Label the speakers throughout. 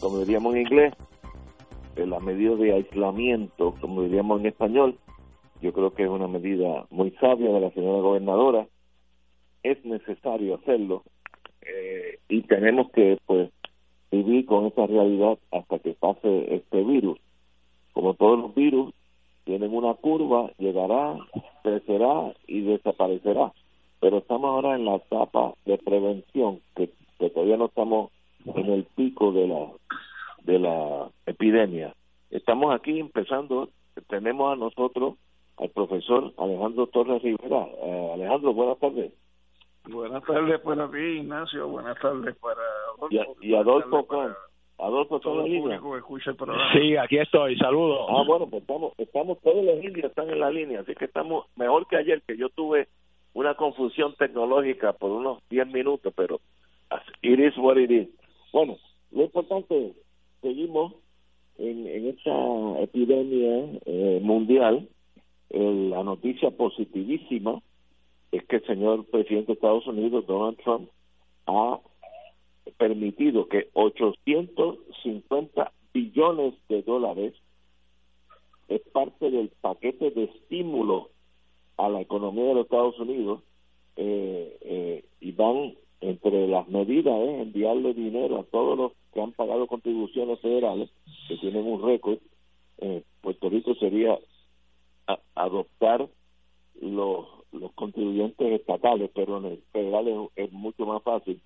Speaker 1: Como diríamos en inglés, de las medidas de aislamiento, como diríamos en español, yo creo que es una medida muy sabia de la señora gobernadora. Es necesario hacerlo eh, y tenemos que pues vivir con esta realidad hasta que pase este virus. Como todos los virus, tienen una curva, llegará, crecerá y desaparecerá. Pero estamos ahora en la etapa de prevención, que todavía no estamos en el pico de la de la epidemia. Estamos aquí empezando, tenemos a nosotros al profesor Alejandro Torres Rivera. Eh, Alejandro, buenas tardes.
Speaker 2: Buenas tardes para ti, Ignacio. Buenas tardes para
Speaker 1: Adolfo. Y, Adolfo Adolfo, ¿está en línea?
Speaker 3: Sí, aquí estoy. Saludos.
Speaker 1: Ah, bueno, pues estamos, estamos todos los indios están en la línea, así que estamos mejor que ayer, que yo tuve una confusión tecnológica por unos 10 minutos, pero it is what it is. Bueno, lo importante, seguimos en, en esta epidemia eh, mundial. la noticia positivísima es que el señor presidente de Estados Unidos, Donald Trump, ha permitido que 850 billones de dólares es parte del paquete de estímulo a la economía de los Estados Unidos eh, eh, y van entre las medidas es enviarle dinero a todos los que han pagado contribuciones federales, que tienen un récord, eh, Puerto Rico sería adoptar los, los contribuyentes estatales, pero en el federal es, mucho más fácil,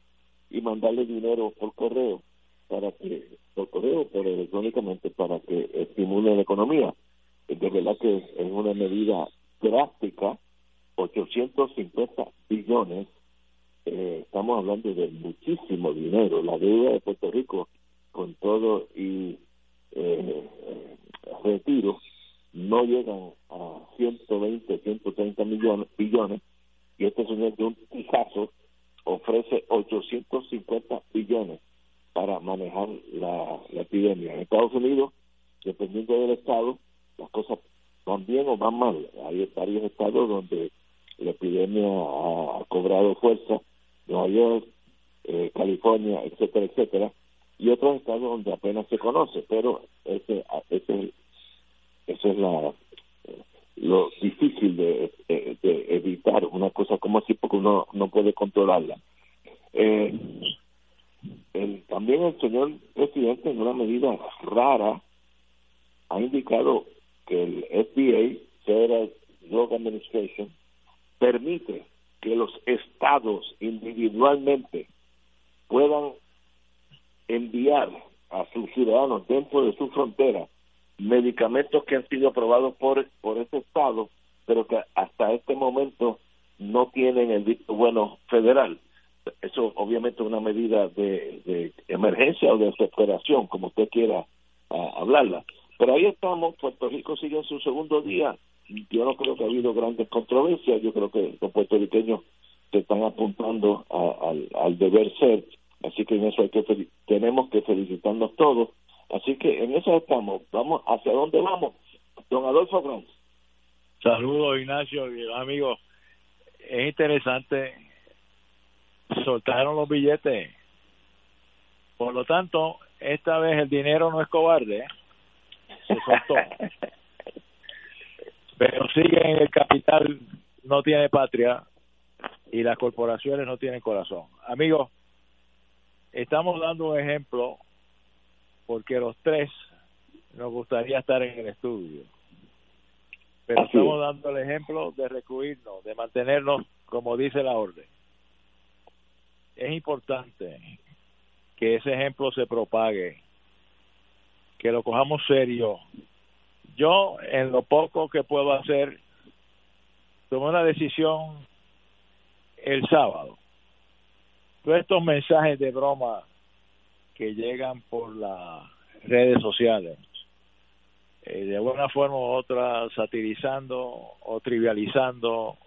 Speaker 1: y mandarle dinero por correo, para que, por correo, pero electrónicamente, para que estimule la economía. De verdad que es una medida drástica, 850 billones eh, estamos hablando de muchísimo dinero. La deuda de Puerto Rico con todo y eh, retiro no llegan a 120, 130 millones, billones y este señor de un pijazo ofrece 850 billones para manejar la epidemia. En Estados Unidos, dependiendo del estado, las cosas van bien o van mal. Hay varios estados donde la epidemia ha cobrado fuerza Nueva York, eh, California, etcétera, etcétera, y otros estados donde apenas se conoce, pero ese, ese, eso es la lo difícil de, evitar una cosa como así porque uno no puede controlarla. Eh, el, también el señor presidente en una medida rara ha indicado que el FDA, Federal Drug Administration, permite que los estados individualmente puedan enviar a sus ciudadanos dentro de su frontera medicamentos que han sido aprobados por, por ese estado, pero que hasta este momento no tienen el visto bueno federal. Eso obviamente es una medida de, de emergencia o de desesperación, como usted quiera ah, hablarla. Pero ahí estamos, Puerto Rico sigue en su segundo día yo no creo que ha habido grandes controversias, yo creo que los puertorriqueños se están apuntando al, deber ser, así que en eso hay que tenemos que felicitarnos todos. Así que en eso estamos. Vamos, ¿hacia dónde vamos? Don Adolfo Franz.
Speaker 3: Saludos, Ignacio, amigos. Es interesante. Soltaron los billetes. Por lo tanto, esta vez el dinero no es cobarde. ¿eh? Se soltó. Pero sigue en el capital, no tiene patria y las corporaciones no tienen corazón. Amigos, estamos dando un ejemplo porque los tres nos gustaría estar en el estudio. Pero estamos dando el ejemplo de recluirnos, de mantenernos como dice la orden. Es importante que ese ejemplo se propague, que lo cojamos serio. Yo, en lo poco que puedo hacer, tomé una decisión el sábado. Todos estos mensajes de broma que llegan por las redes sociales, eh, de una forma u otra satirizando o trivializando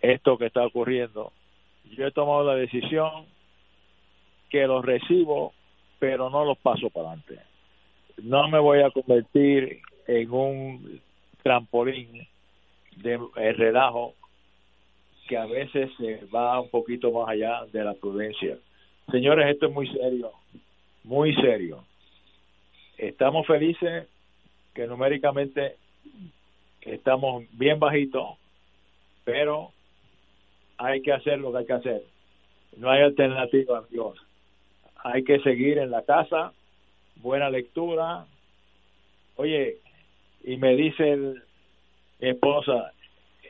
Speaker 3: esto que está ocurriendo, yo he tomado la decisión que los recibo, pero no los paso para adelante. No me voy a convertir en un trampolín de relajo que a veces se va un poquito más allá de la prudencia. Señores, esto es muy serio, muy serio. Estamos felices que numéricamente estamos bien bajitos, pero hay que hacer lo que hay que hacer. No hay alternativa, amigos. Hay que seguir en la casa, buena lectura. Oye, y me dice mi esposa,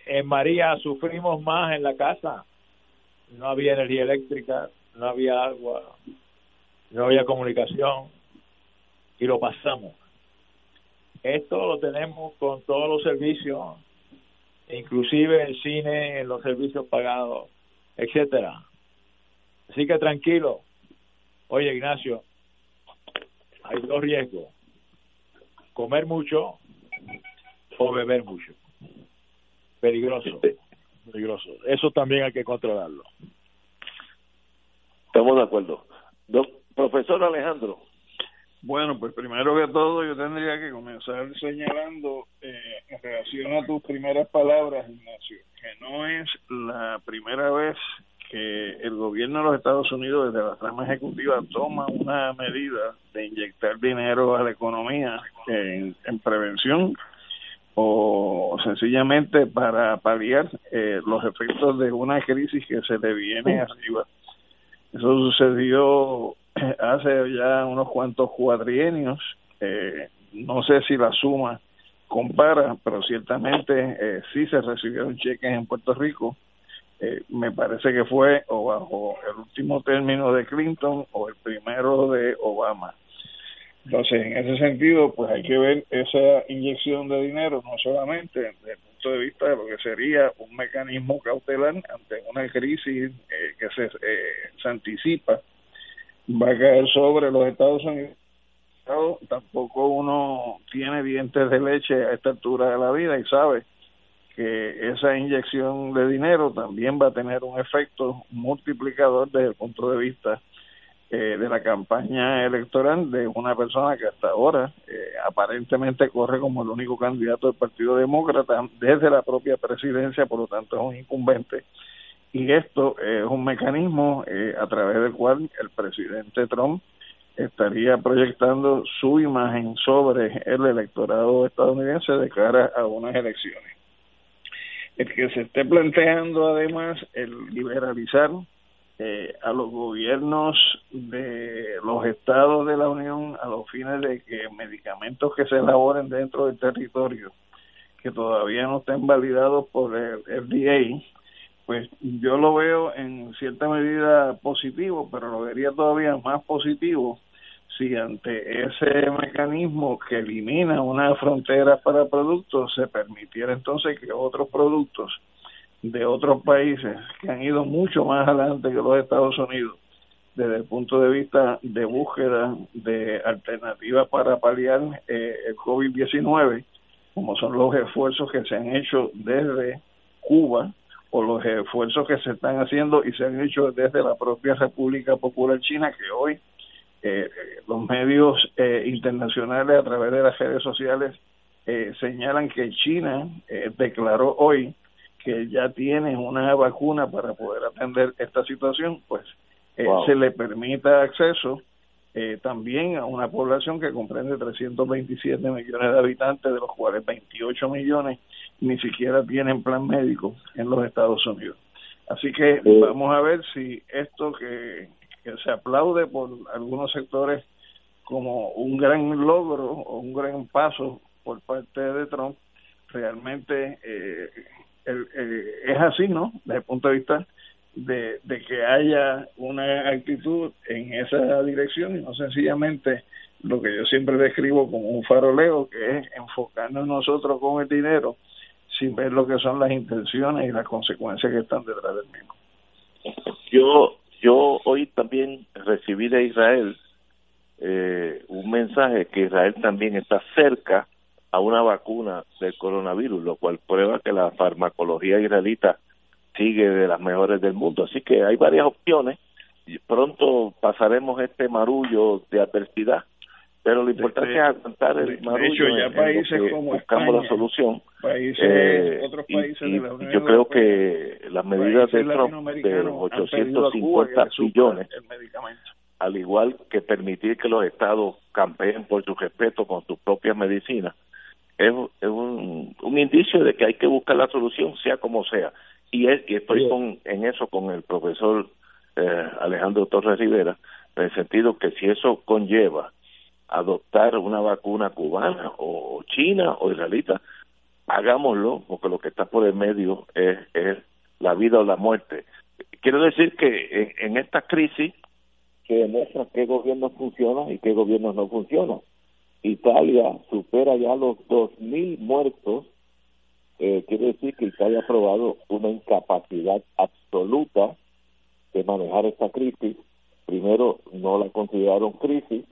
Speaker 3: en María sufrimos más en la casa. No había energía eléctrica, no había agua, no había comunicación y lo pasamos. Esto lo tenemos con todos los servicios, inclusive el cine, los servicios pagados, etcétera. Así que tranquilo. Oye, Ignacio, hay dos riesgos. Comer mucho o beber mucho. Peligroso. Peligroso. Eso también hay que controlarlo.
Speaker 1: Estamos de acuerdo. profesor Alejandro.
Speaker 2: Bueno, pues primero que todo yo tendría que comenzar señalando eh, en relación a tus primeras palabras, Ignacio, que no es la primera vez que el gobierno de los Estados Unidos desde la trama ejecutiva toma una medida de inyectar dinero a la economía en, en prevención o sencillamente para paliar eh, los efectos de una crisis que se le viene arriba. Eso sucedió hace ya unos cuantos cuadrienios. Eh, no sé si la suma compara, pero ciertamente eh, sí se recibieron cheques en Puerto Rico. Eh, me parece que fue o bajo el último término de Clinton o el primero de Obama. Entonces, en ese sentido, pues hay que ver esa inyección de dinero, no solamente desde el punto de vista de lo que sería un mecanismo cautelar ante una crisis eh, que se, eh, se anticipa, va a caer sobre los Estados Unidos. Tampoco uno tiene dientes de leche a esta altura de la vida y sabe que esa inyección de dinero también va a tener un efecto multiplicador desde el punto de vista eh, de la campaña electoral de una persona que hasta ahora eh, aparentemente corre como el único candidato del Partido Demócrata desde la propia presidencia, por lo tanto es un incumbente. Y esto es un mecanismo eh, a través del cual el presidente Trump estaría proyectando su imagen sobre el electorado estadounidense de cara a unas elecciones. El que se esté planteando además el liberalizar eh, a los gobiernos de los estados de la Unión a los fines de que medicamentos que se elaboren dentro del territorio que todavía no estén validados por el FDA, pues yo lo veo en cierta medida positivo, pero lo vería todavía más positivo si ante ese mecanismo que elimina una frontera para productos se permitiera entonces que otros productos de otros países que han ido mucho más adelante que los Estados Unidos desde el punto de vista de búsqueda de alternativas para paliar eh, el COVID-19, como son los esfuerzos que se han hecho desde Cuba o los esfuerzos que se están haciendo y se han hecho desde la propia República Popular China, que hoy eh, los medios eh, internacionales a través de las redes sociales eh, señalan que China declaró hoy que ya tiene una vacuna para poder atender esta situación, pues se le permita acceso también a una población que comprende 327 millones de habitantes, de los cuales 28 millones ni siquiera tienen plan médico en los Estados Unidos. Así que vamos a ver si esto que que se aplaude por algunos sectores como un gran logro o un gran paso por parte de Trump, realmente eh, eh, es así, ¿no? Desde el punto de vista de, de que haya una actitud en esa dirección y no sencillamente lo que yo siempre describo como un faroleo, que es enfocarnos nosotros con el dinero sin ver lo que son las intenciones y las consecuencias que están detrás del mismo.
Speaker 1: Yo yo hoy también recibí de Israel eh, un mensaje que Israel también está cerca a una vacuna del coronavirus, lo cual prueba que la farmacología israelita sigue de las mejores del mundo. Así que hay varias opciones. Pronto pasaremos este marullo de adversidad pero lo importante es aguantar el marullo
Speaker 2: ya países como
Speaker 1: buscamos la solución.
Speaker 2: países, eh, otros países
Speaker 1: y,
Speaker 2: de la Unión
Speaker 1: yo creo que las medidas de Trump de los 850 billones al igual que permitir que los estados campeen por su respeto con sus propias medicinas es, es un, un indicio de que hay que buscar la solución sea como sea. Y es y estoy con en eso con el profesor eh, Alejandro Torres Rivera en el sentido que si eso conlleva adoptar una vacuna cubana o china o israelita, hagámoslo, porque lo que está por el medio es, es la vida o la muerte. Quiero decir que en, esta crisis que demuestra qué gobierno funciona y qué gobierno no funciona. Italia supera ya los 2.000 muertos, eh, quiere decir que Italia ha probado una incapacidad absoluta de manejar esta crisis. Primero, no la consideraron crisis,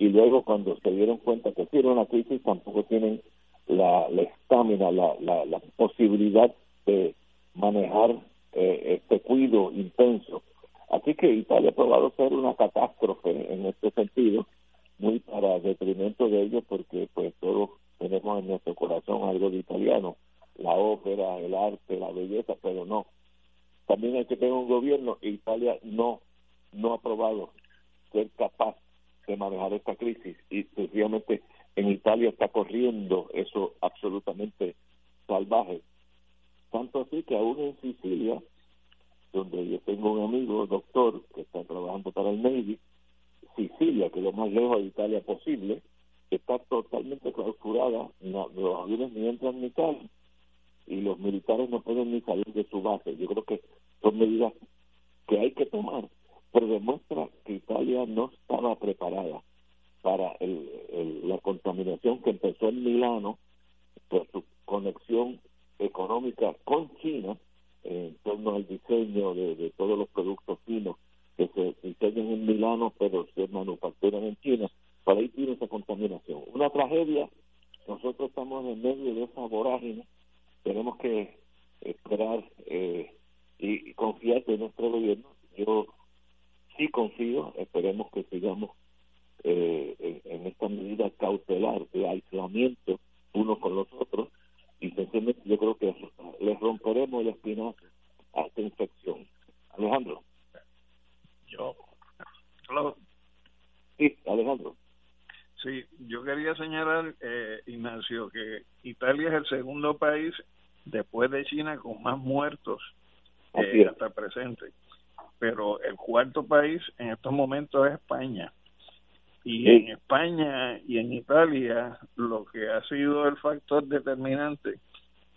Speaker 1: y luego cuando se dieron cuenta que era una crisis tampoco tienen la estamina, la, la, la, posibilidad de manejar eh, este cuido intenso. Así que Italia ha probado ser una catástrofe en este sentido, muy para detrimento de ellos, porque pues todos tenemos en nuestro corazón algo de italiano, la ópera, el arte, la belleza, pero no. También hay que tener un gobierno, Italia no, no ha probado ser capaz de manejar esta crisis y sencillamente en Italia está corriendo eso absolutamente salvaje. Tanto así que aún en Sicilia, donde yo tengo un amigo, doctor, que está trabajando para el Navy, Sicilia, que es lo más lejos de Italia posible, está totalmente clausurada, los aviones ni entran ni salen, y los militares no pueden ni salir de su base. Yo creo que son medidas que hay que tomar pero demuestra que Italia no estaba preparada para el, la contaminación que empezó en Milano por su conexión económica con China en torno al diseño de, todos los productos finos que se diseñan en Milano pero se manufacturan en China, para ahí tiene esa contaminación. Una tragedia, nosotros estamos en medio de esa vorágine, tenemos que esperar eh, y confiar en nuestro gobierno. Yo sí confío, esperemos que sigamos eh, en, esta medida cautelar de aislamiento unos con los otros y sencillamente yo creo que les romperemos el espinazo a esta infección. Alejandro.
Speaker 2: Yo.
Speaker 1: Sí, Alejandro.
Speaker 2: Sí, yo quería señalar, eh, Ignacio, que Italia es el segundo país después de China con más muertos eh, hasta presente pero el cuarto país en estos momentos es España. Y en España y en Italia lo que ha sido el factor determinante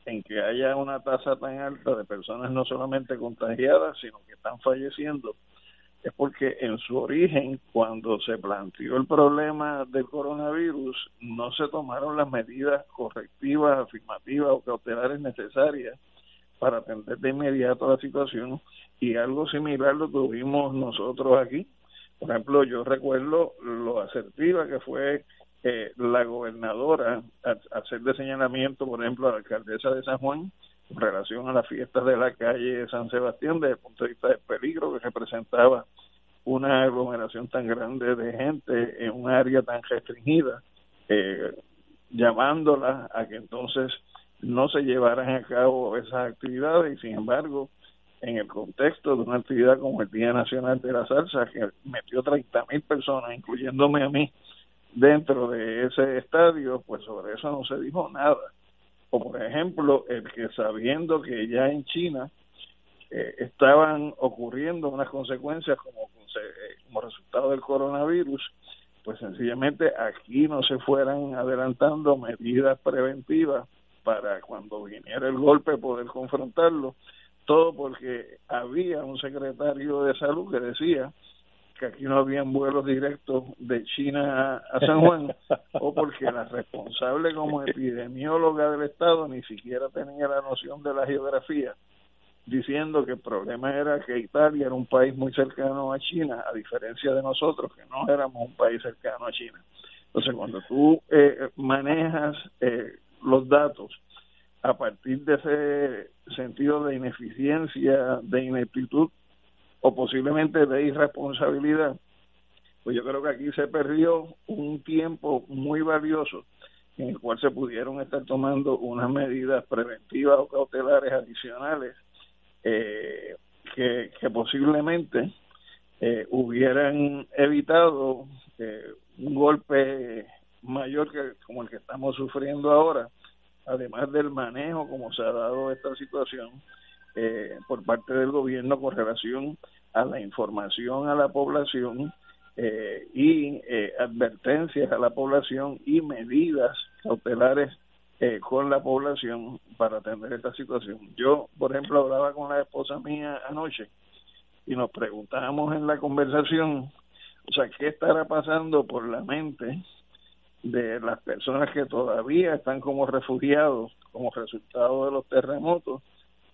Speaker 2: en que haya una tasa tan alta de personas no solamente contagiadas, sino que están falleciendo, es porque en su origen, cuando se planteó el problema del coronavirus, no se tomaron las medidas correctivas, afirmativas o cautelares necesarias para atender de inmediato la situación y algo similar lo tuvimos nosotros aquí. Por ejemplo, yo recuerdo lo asertiva que fue eh, la gobernadora a, hacer de señalamiento, por ejemplo, a la alcaldesa de San Juan en relación a las fiestas de la calle San Sebastián desde el punto de vista del peligro que representaba una aglomeración tan grande de gente en un área tan restringida, eh, llamándola a que entonces no se llevaran a cabo esas actividades y sin embargo en el contexto de una actividad como el Día Nacional de la Salsa que metió 30 mil personas incluyéndome a mí dentro de ese estadio pues sobre eso no se dijo nada. O por ejemplo el que sabiendo que ya en China eh, estaban ocurriendo unas consecuencias como, eh, como resultado del coronavirus pues sencillamente aquí no se fueran adelantando medidas preventivas para cuando viniera el golpe poder confrontarlo, todo porque había un secretario de salud que decía que aquí no habían vuelos directos de China a, San Juan, o porque la responsable como epidemióloga del Estado ni siquiera tenía la noción de la geografía, diciendo que el problema era que Italia era un país muy cercano a China, a diferencia de nosotros, que no éramos un país cercano a China. Entonces, cuando tú eh, manejas eh, los datos a partir de ese sentido de ineficiencia, de ineptitud o posiblemente de irresponsabilidad, pues yo creo que aquí se perdió un tiempo muy valioso en el cual se pudieron estar tomando unas medidas preventivas o cautelares adicionales eh, que, que, posiblemente eh, hubieran evitado eh, un golpe mayor que como el que estamos sufriendo ahora, además del manejo como se ha dado esta situación eh, por parte del gobierno con relación a la información a la población eh, y eh, advertencias a la población y medidas cautelares con la población para atender esta situación. Yo, por ejemplo, hablaba con la esposa mía anoche y nos preguntábamos en la conversación, o sea, ¿qué estará pasando por la mente de las personas que todavía están como refugiados como resultado de los terremotos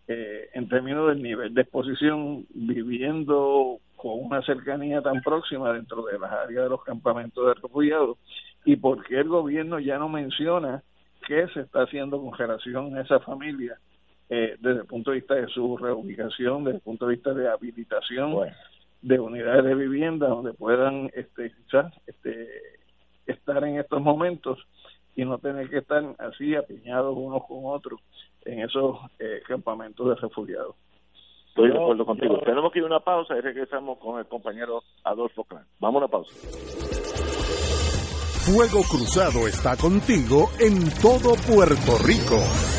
Speaker 2: eh, en términos del nivel de exposición viviendo con una cercanía tan próxima dentro de las áreas de los campamentos de refugiados y por qué el gobierno ya no menciona qué se está haciendo con relación a esa familia eh, desde el punto de vista de su reubicación, desde el punto de vista de habilitación de unidades de vivienda donde puedan este, quizás este, estar en estos momentos y no tener que estar así apiñados unos con otros en esos eh, campamentos de refugiados.
Speaker 1: Estoy de acuerdo contigo. Tenemos que ir a una pausa y regresamos con el compañero Adolfo Clan. Vamos a una pausa.
Speaker 4: Fuego Cruzado está contigo en todo Puerto Rico.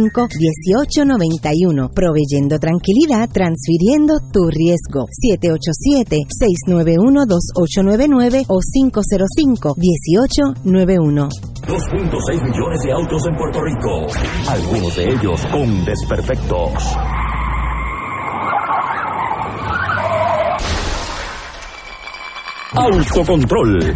Speaker 5: 1891 proveyendo tranquilidad, transfiriendo tu riesgo. 787-691-2899 o 505-1891.
Speaker 6: 2.6 millones de autos en Puerto Rico, algunos de ellos con desperfectos. Autocontrol.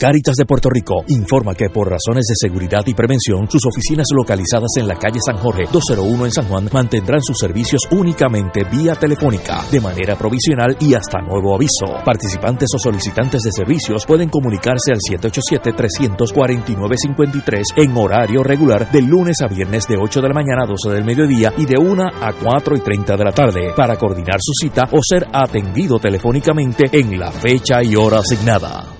Speaker 6: Caritas de Puerto Rico informa que por razones de seguridad y prevención, sus oficinas localizadas en la calle San Jorge 201 en San Juan mantendrán sus servicios únicamente vía telefónica, de manera provisional y hasta nuevo aviso. Participantes o solicitantes de servicios pueden comunicarse al 787-349-53 en horario regular de lunes a viernes de 8 de la mañana a 12 del mediodía y de 1 a 4 y 30 de la tarde para coordinar su cita o ser atendido telefónicamente en la fecha y hora asignada.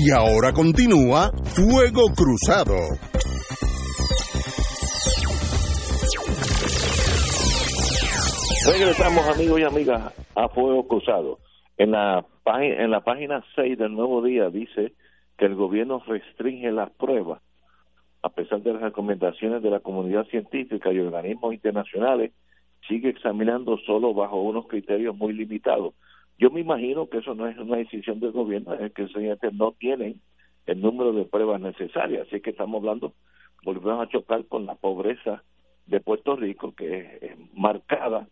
Speaker 4: Y ahora continúa Fuego Cruzado.
Speaker 1: Regresamos amigos y amigas a Fuego Cruzado. En la, en la página 6 del Nuevo Día dice que el gobierno restringe las pruebas a pesar de las recomendaciones de la comunidad científica y organismos internacionales, sigue examinando solo bajo unos criterios muy limitados. Yo me imagino que eso no es una decisión del gobierno, es que los no tienen el número de pruebas necesarias. Así que estamos hablando, volvemos a chocar con la pobreza de Puerto Rico, que es, marcada,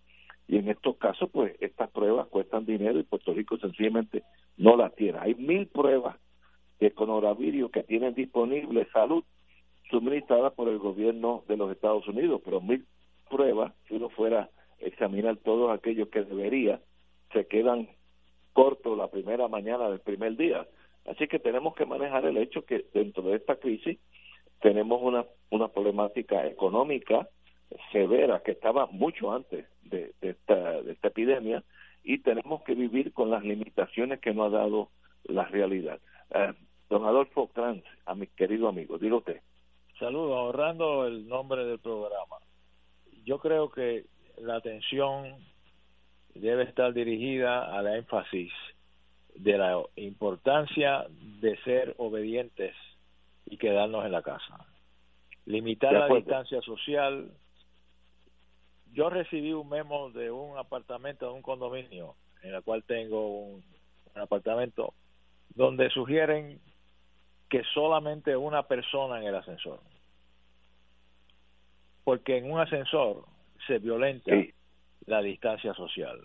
Speaker 1: y en estos casos, pues estas pruebas cuestan dinero y Puerto Rico sencillamente no las tiene. Hay mil pruebas de coronavirus que tienen disponible salud suministradas por el gobierno de los Estados Unidos, pero mil pruebas, si uno fuera a examinar todos aquellos que debería, se quedan cortos la primera mañana del primer día. Así que tenemos que manejar el hecho que dentro de esta crisis tenemos una, una problemática económica severa que estaba mucho antes de, esta, de esta epidemia y tenemos que vivir con las limitaciones que nos ha dado la realidad. Eh, don Adolfo Kranz, a mi querido amigo, diga usted.
Speaker 3: Saludos, ahorrando el nombre del programa. Yo creo que la atención debe estar dirigida a la énfasis de la importancia de ser obedientes y quedarnos en la casa. Limitar la distancia social. Yo recibí un memo de un apartamento, de un condominio, en el cual tengo un, apartamento, donde sugieren que solamente una persona en el ascensor. Porque en un ascensor se violenta la distancia social.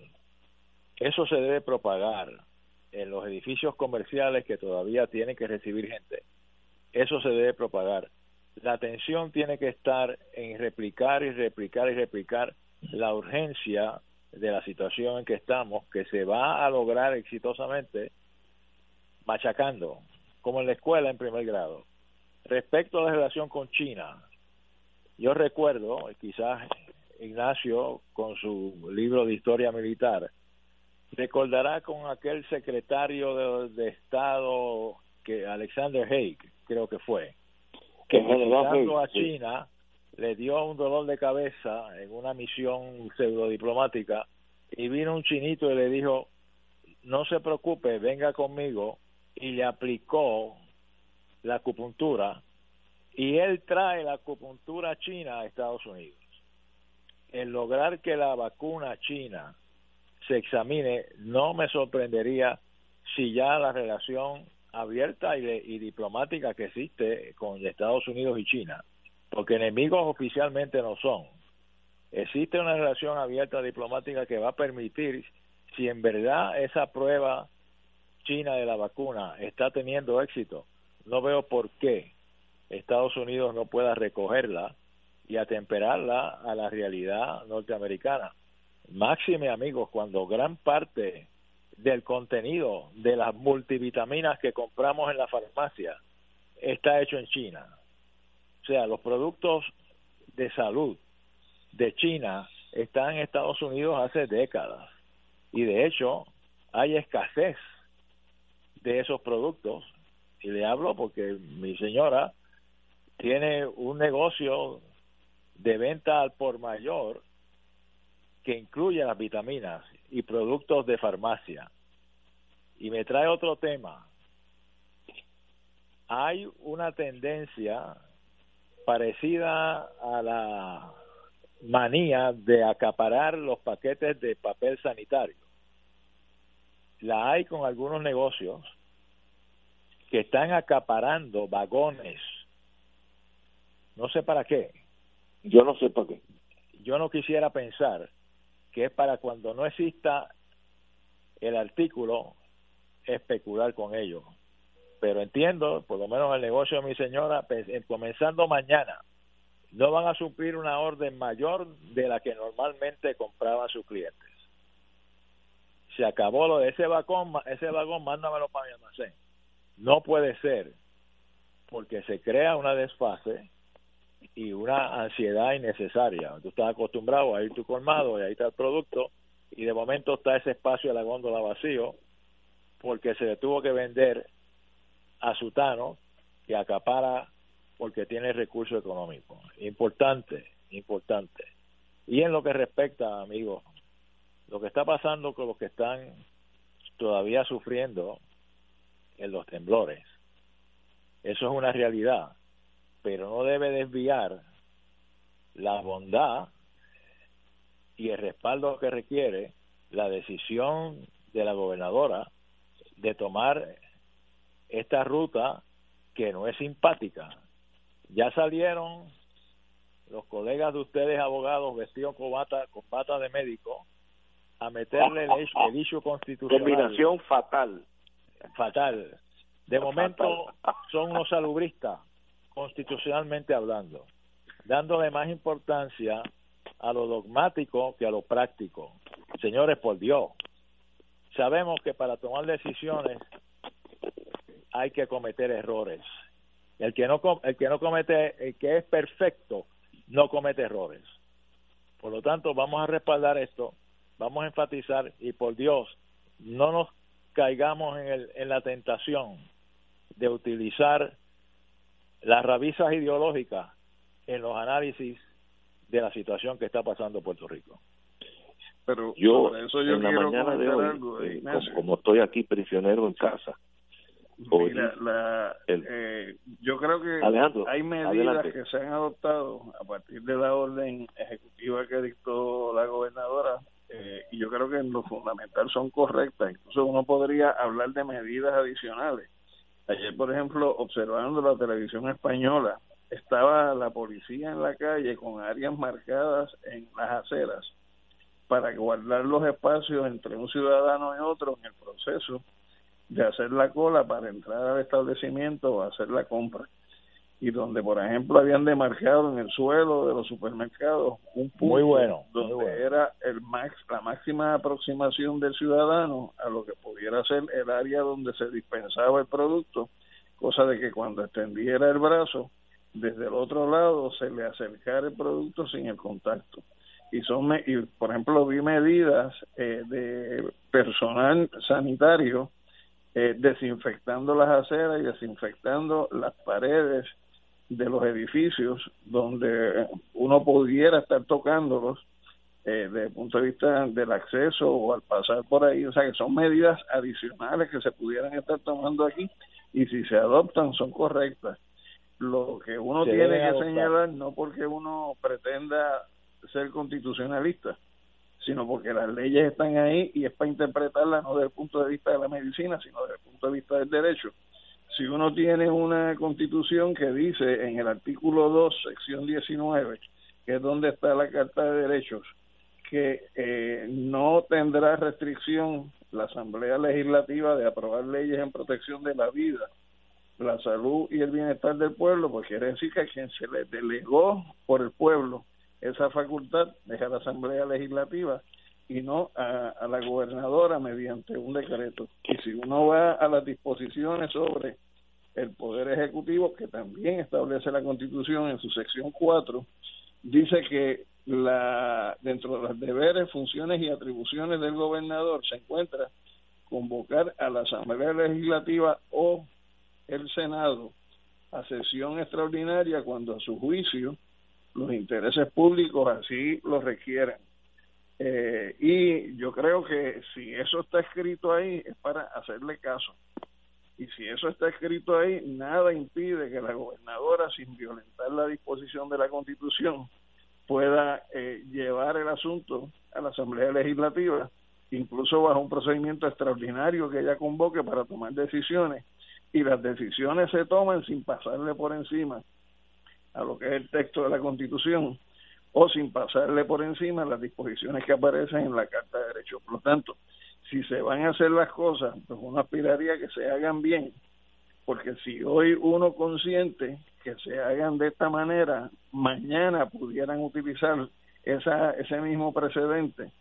Speaker 3: Eso se debe propagar en los edificios comerciales que todavía tienen que recibir gente. Eso se debe propagar. La atención tiene que estar en replicar y replicar y replicar la urgencia de la situación en que estamos, que se va a lograr exitosamente machacando, como en la escuela en primer grado. Respecto a la relación con China, yo recuerdo, quizás Ignacio, con su libro de historia militar, recordará con aquel secretario de, Estado que Alexander Haig, creo que fue, que visitando a China le dio un dolor de cabeza en una misión pseudo diplomática y vino un chinito y le dijo no se preocupe, venga conmigo y le aplicó la acupuntura y él trae la acupuntura china a Estados Unidos. El lograr que la vacuna china se examine, no me sorprendería si ya la relación abierta y, y diplomática que existe con Estados Unidos y China, porque enemigos oficialmente no son. Existe una relación abierta diplomática que va a permitir, si en verdad esa prueba china de la vacuna está teniendo éxito, no veo por qué Estados Unidos no pueda recogerla y atemperarla a la realidad norteamericana. Máxime amigos, cuando gran parte del contenido de las multivitaminas que compramos en la farmacia está hecho en China. O sea, los productos de salud de China están en Estados Unidos hace décadas. Y de hecho, hay escasez de esos productos. Y le hablo porque mi señora tiene un negocio de venta al por mayor que incluye las vitaminas y productos de farmacia. Y me trae otro tema. Hay una tendencia parecida a la manía de acaparar los paquetes de papel sanitario. La hay con algunos negocios que están acaparando vagones. No sé para qué.
Speaker 1: Yo no sé para qué.
Speaker 3: Yo no quisiera pensar que es para cuando no exista el artículo especular con ello. pero entiendo, por lo menos el negocio de mi señora, pues, comenzando mañana, no van a suplir una orden mayor de la que normalmente compraban sus clientes. Se acabó lo de ese vagón, ese vagón, mándamelo para mi almacén. No puede ser, porque se crea una desfase y una ansiedad innecesaria. Tú estás acostumbrado a ir tu colmado y ahí está el producto y de momento está ese espacio de la góndola vacío porque se le tuvo que vender a Sutano que acapara porque tiene recursos económicos. Importante, importante. Y en lo que respecta, amigos, lo que está pasando con los que están todavía sufriendo en los temblores, eso es una realidad, pero no debe desviar la bondad y el respaldo que requiere la decisión de la gobernadora de tomar esta ruta que no es simpática. Ya salieron los colegas de ustedes abogados vestidos con bata, con bata de médico a meterle el, el issue constitucional.
Speaker 1: Combinación fatal.
Speaker 3: Fatal. De momento son unos salubristas, constitucionalmente hablando, dándole más importancia a lo dogmático que a lo práctico. Señores, por Dios, sabemos que para tomar decisiones hay que cometer errores. El que no el que no comete el que es perfecto no comete errores. Por lo tanto, vamos a respaldar esto, vamos a enfatizar y por Dios, no nos caigamos en, el, en la tentación de utilizar las rabizas ideológicas en los análisis de la situación que está pasando Puerto Rico.
Speaker 1: Pero yo, eso yo en la mañana de hoy, eh, como, estoy aquí prisionero en casa,
Speaker 2: Mira, la, eh, yo creo que hay medidas que se han adoptado a partir de la orden ejecutiva que dictó la gobernadora eh, y yo creo que en lo fundamental son correctas. Incluso uno podría hablar de medidas adicionales. Ayer, por ejemplo, observando la televisión española, estaba la policía en la calle con áreas marcadas en las aceras para guardar los espacios entre un ciudadano y otro en el proceso de hacer la cola para entrar al establecimiento o hacer la compra. Y donde, por ejemplo, habían demarcado en el suelo de los supermercados un punto
Speaker 3: muy bueno,
Speaker 2: donde era el max, la máxima aproximación del ciudadano a lo que pudiera ser el área donde se dispensaba el producto, cosa de que cuando extendiera el brazo, desde el otro lado se le acercara el producto sin el contacto. Y, son, y por ejemplo, vi medidas eh, de personal sanitario eh, desinfectando las aceras y desinfectando las paredes de los edificios donde uno pudiera estar tocándolos eh, desde el punto de vista del acceso o al pasar por ahí, o sea que son medidas adicionales que se pudieran estar tomando aquí y si se adoptan son correctas. Lo que uno tiene que señalar, no porque uno pretenda ser constitucionalista, sino porque las leyes están ahí y es para interpretarlas no desde el punto de vista de la medicina, sino desde el punto de vista del derecho. Si uno tiene una constitución que dice en el artículo 2, sección 19, que es donde está la Carta de Derechos, que eh, no tendrá restricción la Asamblea Legislativa de aprobar leyes en protección de la vida, la salud y el bienestar del pueblo, pues quiere decir que a quien se le delegó por el pueblo esa facultad deja la Asamblea Legislativa y no a, la gobernadora mediante un decreto. Y si uno va a las disposiciones sobre el Poder Ejecutivo, que también establece la Constitución en su sección 4, dice que la dentro de los deberes, funciones y atribuciones del gobernador se encuentra convocar a la Asamblea Legislativa o el Senado a sesión extraordinaria cuando a su juicio los intereses públicos así lo requieren. Eh, y yo creo que si eso está escrito ahí es para hacerle caso. Y si eso está escrito ahí, nada impide que la gobernadora, sin violentar la disposición de la Constitución, pueda eh, llevar el asunto a la Asamblea Legislativa, incluso bajo un procedimiento extraordinario que ella convoque para tomar decisiones. Y las decisiones se toman sin pasarle por encima a lo que es el texto de la Constitución o sin pasarle por encima las disposiciones que aparecen en la Carta de Derechos. Por lo tanto, si se van a hacer las cosas, pues uno aspiraría que se hagan bien porque si hoy uno consciente que se hagan de esta manera, mañana pudieran utilizar esa, ese mismo precedente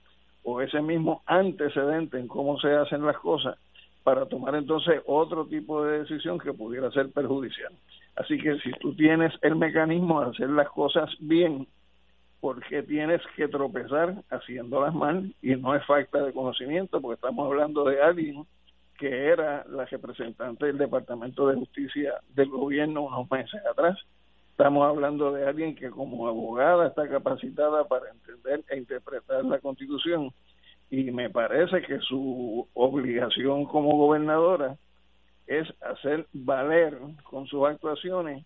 Speaker 2: o ese mismo antecedente en cómo se hacen las cosas para tomar entonces otro tipo de decisión que pudiera ser perjudicial. Así que si tú tienes el mecanismo de hacer las cosas bien, ¿por qué tienes que tropezar haciéndolas mal? Y no es falta de conocimiento, porque estamos hablando de alguien que era la representante del Departamento de Justicia del gobierno unos meses atrás. Estamos hablando de alguien que como abogada está capacitada para entender e interpretar la Constitución y me parece que su obligación como gobernadora es hacer valer con sus actuaciones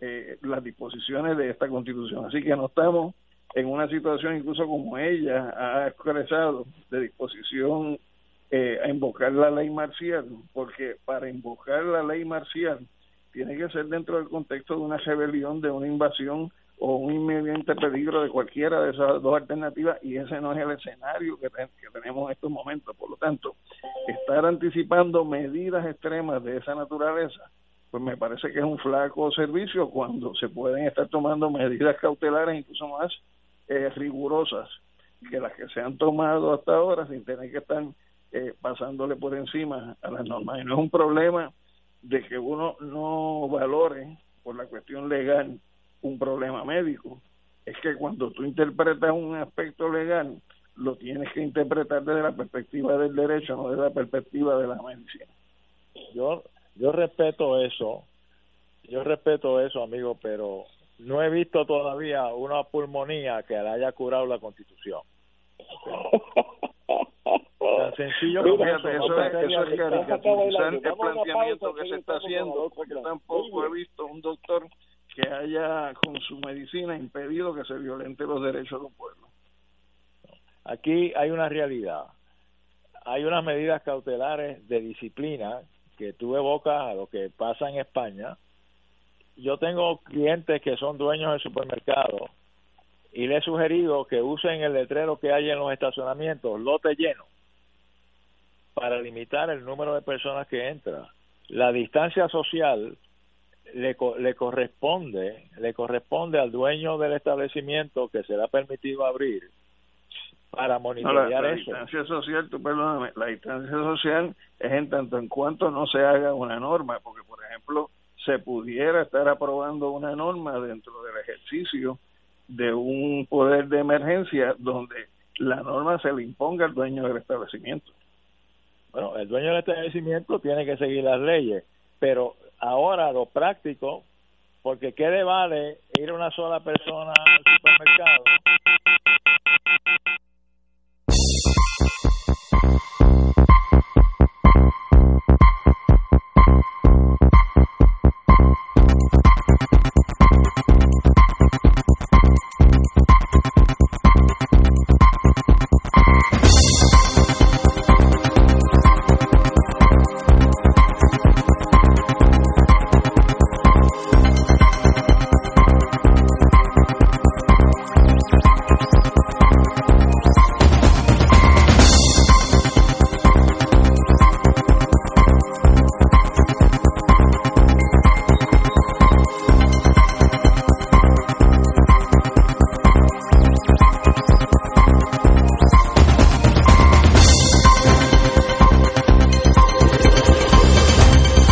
Speaker 2: eh, las disposiciones de esta constitución. Así que no estamos en una situación incluso como ella ha expresado de disposición eh, a invocar la ley marcial, porque para invocar la ley marcial tiene que ser dentro del contexto de una rebelión, de una invasión o un inminente peligro de cualquiera de esas dos alternativas y ese no es el escenario que, tenemos en estos momentos. Por lo tanto, estar anticipando medidas extremas de esa naturaleza, pues me parece que es un flaco servicio cuando se pueden estar tomando medidas cautelares incluso más eh, rigurosas que las que se han tomado hasta ahora sin tener que estar eh, pasándole por encima a las normas. Y no es un problema de que uno no valore por la cuestión legal un problema médico. Es que cuando tú interpretas un aspecto legal, lo tienes que interpretar desde la perspectiva del derecho, no desde la perspectiva de la medicina.
Speaker 3: Yo, yo respeto eso, yo respeto eso, amigo, pero no he visto todavía una pulmonía que le haya curado la constitución. Tan sencillo
Speaker 2: como eso. Eso, es, eso es caricaturizar el planteamiento que se está haciendo, porque tampoco he visto un doctor que haya con su medicina impedido que se violente los derechos de un pueblo.
Speaker 3: Aquí hay una realidad. Hay unas medidas cautelares de disciplina que tú evocas a lo que pasa en España. Yo tengo clientes que son dueños de supermercados y les he sugerido que usen el letrero que hay en los estacionamientos, lote lleno, para limitar el número de personas que entran. La distancia social le, le corresponde le corresponde al dueño del establecimiento que se le ha permitido abrir para monitorear
Speaker 2: la, la
Speaker 3: eso.
Speaker 2: distancia social, tú perdóname, la distancia social es en tanto en cuanto no se haga una norma, porque por ejemplo se pudiera estar aprobando una norma dentro del ejercicio de un poder de emergencia donde la norma se le imponga al dueño del establecimiento.
Speaker 3: Bueno, el dueño del establecimiento tiene que seguir las leyes, pero ahora lo práctico, porque ¿qué le vale ir una sola persona al supermercado?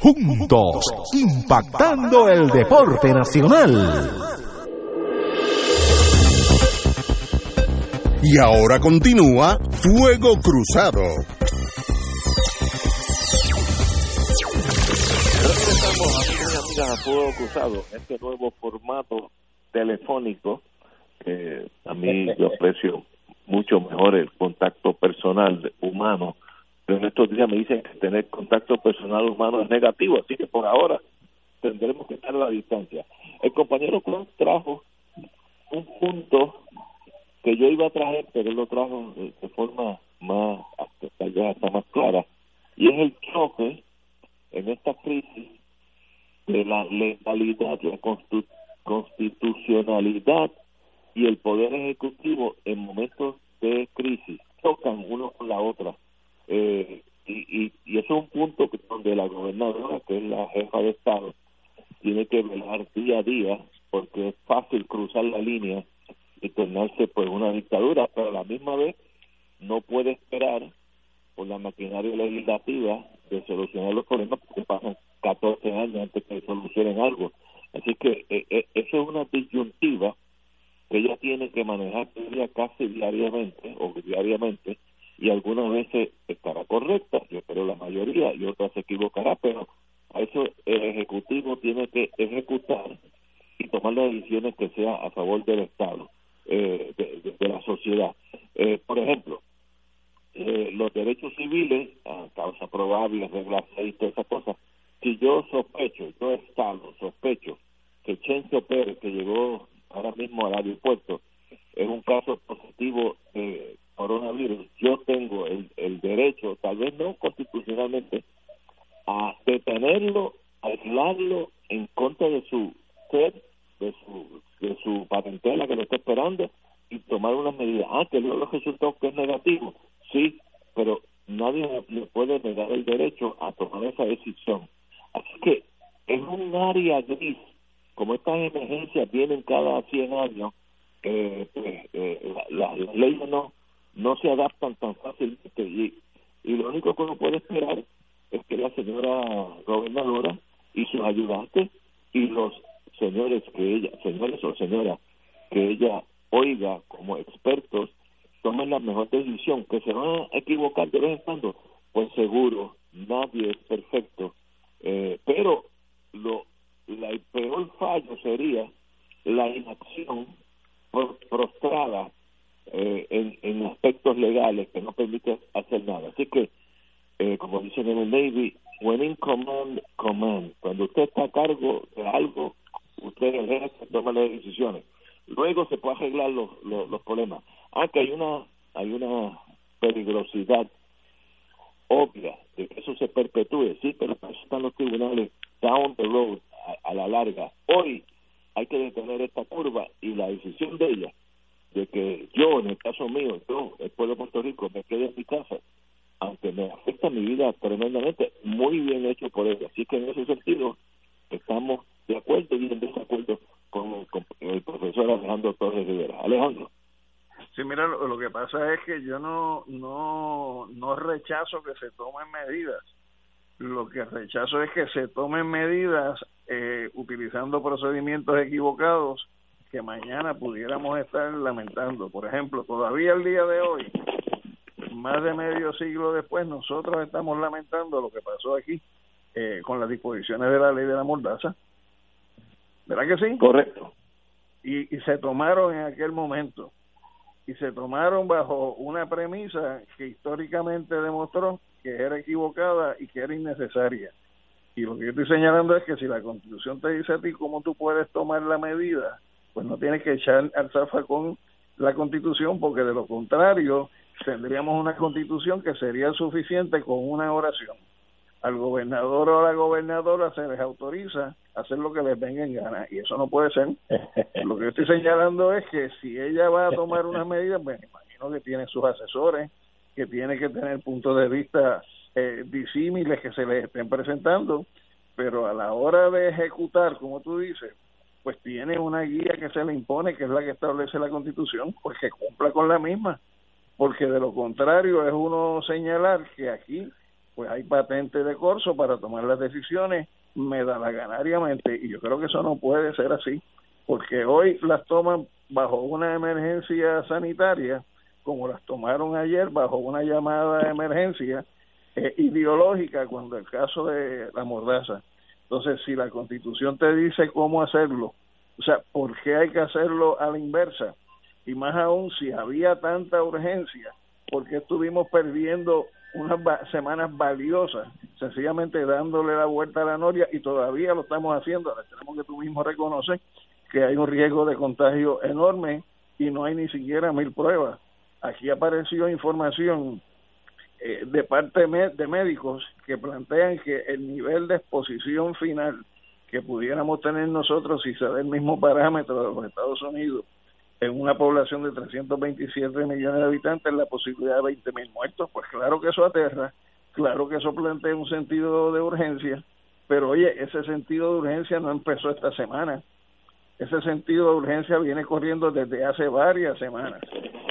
Speaker 6: juntos, impactando el deporte nacional.
Speaker 4: Y ahora continúa Fuego Cruzado.
Speaker 1: Regresamos, a Fuego Cruzado, este nuevo formato telefónico que a mí yo aprecio mucho mejor el contacto personal humano pero en estos días me dicen que tener contacto personal humano es negativo, así que por ahora tendremos que estar a la distancia. El compañero Cruz trajo un punto que yo iba a traer, pero él lo trajo de forma más, tal vez hasta más clara, y es el choque en esta crisis de la legalidad, la constitucionalidad y el poder ejecutivo en momentos de crisis tocan uno con la otra eh, y, y, eso es un punto que, donde la gobernadora, que es la jefa de Estado, tiene que velar día a día, porque es fácil cruzar la línea y tornarse pues una dictadura, pero a la misma vez no puede esperar por la maquinaria legislativa de solucionar los problemas porque pasan 14 años antes que solucionen algo. Así que eh, eh, eso es una disyuntiva que ella tiene que manejar casi diariamente o diariamente y algunas veces estará correcta, yo espero la mayoría y otras se equivocará, pero a eso el Ejecutivo tiene que ejecutar y tomar las decisiones que sean a favor del Estado, eh, de, la sociedad. Eh, por ejemplo, eh, los derechos civiles, a causa probable, regla 6, todas esas cosas, si yo sospecho, yo Estado sospecho que Chencho Pérez, que llegó ahora mismo al aeropuerto, es un caso positivo de coronavirus, yo tengo el, el derecho, tal vez no constitucionalmente, a detenerlo, aislarlo en contra de su ser, de su, de su parentela que lo está esperando y tomar una medida. Ah, que luego resultó que es negativo. Sí, pero nadie le puede negar el derecho a tomar esa decisión. Así que es un área gris, como estas emergencias vienen cada 100 años, eh, pues, eh, las leyes no no se adaptan tan fácilmente y, y lo único que uno puede esperar es que la señora gobernadora y sus ayudantes y los señores que ella, señores o señoras que ella oiga como expertos tomen la mejor decisión, que se van a equivocar de vez en cuando, pues seguro, nadie es perfecto, eh, pero lo la, el peor fallo sería la inacción prostrada eh, en, en aspectos legales que no permiten hacer nada. Así que, eh, como dicen en el Navy, when in command, command. Cuando usted está a cargo de algo, usted el toma las decisiones. Luego se puede arreglar los, los, problemas. Ah, que hay una, hay una peligrosidad obvia de que eso se perpetúe, sí, pero están los tribunales down the road, a la larga. Hoy hay que detener esta curva y la decisión de ella de que yo, en el caso mío, yo, el pueblo de Puerto Rico, me quede en mi casa, aunque me afecta mi vida tremendamente, muy bien hecho por ella. Así que en ese sentido estamos de acuerdo y en desacuerdo con, el profesor Alejandro Torres Rivera. Alejandro.
Speaker 2: Sí, mira, lo, que pasa es que yo no, no, no rechazo que se tomen medidas. Lo que rechazo es que se tomen medidas eh, utilizando procedimientos equivocados que mañana pudiéramos estar lamentando. Por ejemplo, todavía el día de hoy, más de medio siglo después, nosotros estamos lamentando lo que pasó aquí eh, con las disposiciones de la ley de la mordaza. ¿Verdad que sí?
Speaker 1: Correcto.
Speaker 2: Y, y se tomaron en aquel momento. Y se tomaron bajo una premisa que históricamente demostró que era equivocada y que era innecesaria. Y lo que yo estoy señalando es que si la Constitución te dice a ti cómo tú puedes tomar la medida, pues no tienes que echar al zafacón la Constitución, porque de lo contrario tendríamos una Constitución que sería suficiente con una oración al gobernador o a la gobernadora se les autoriza hacer lo que les venga en gana y eso no puede ser. lo que yo estoy señalando es que si ella va a tomar unas medidas, pues imagino que tiene sus asesores, que tiene que tener puntos de vista eh, disímiles que se les estén presentando, pero a la hora de ejecutar, como tú dices, pues tiene una guía que se le impone, que es la que establece la Constitución, pues que cumpla con la misma, porque de lo contrario es uno señalar que aquí pues hay patente de corso para tomar las decisiones medalaganariamente y yo creo que eso no puede ser así porque hoy las toman bajo una emergencia sanitaria como las tomaron ayer bajo una llamada de emergencia eh, ideológica cuando el caso de la mordaza entonces si la constitución te dice cómo hacerlo o sea por qué hay que hacerlo a la inversa y más aún si había tanta urgencia porque estuvimos perdiendo unas semanas valiosas, sencillamente dándole la vuelta a la noria y todavía lo estamos haciendo. Ahora tenemos que tú mismo reconoces que hay un riesgo de contagio enorme y no hay ni siquiera mil pruebas. Aquí apareció información eh, de parte de médicos que plantean que el nivel de exposición final que pudiéramos tener nosotros si se da el mismo parámetro de los Estados Unidos en una población de 327 millones de habitantes la posibilidad de 20 mil muertos, pues claro que eso aterra, claro que eso plantea un sentido de urgencia, pero oye, ese sentido de urgencia no empezó esta semana, ese sentido de urgencia viene corriendo desde hace varias semanas.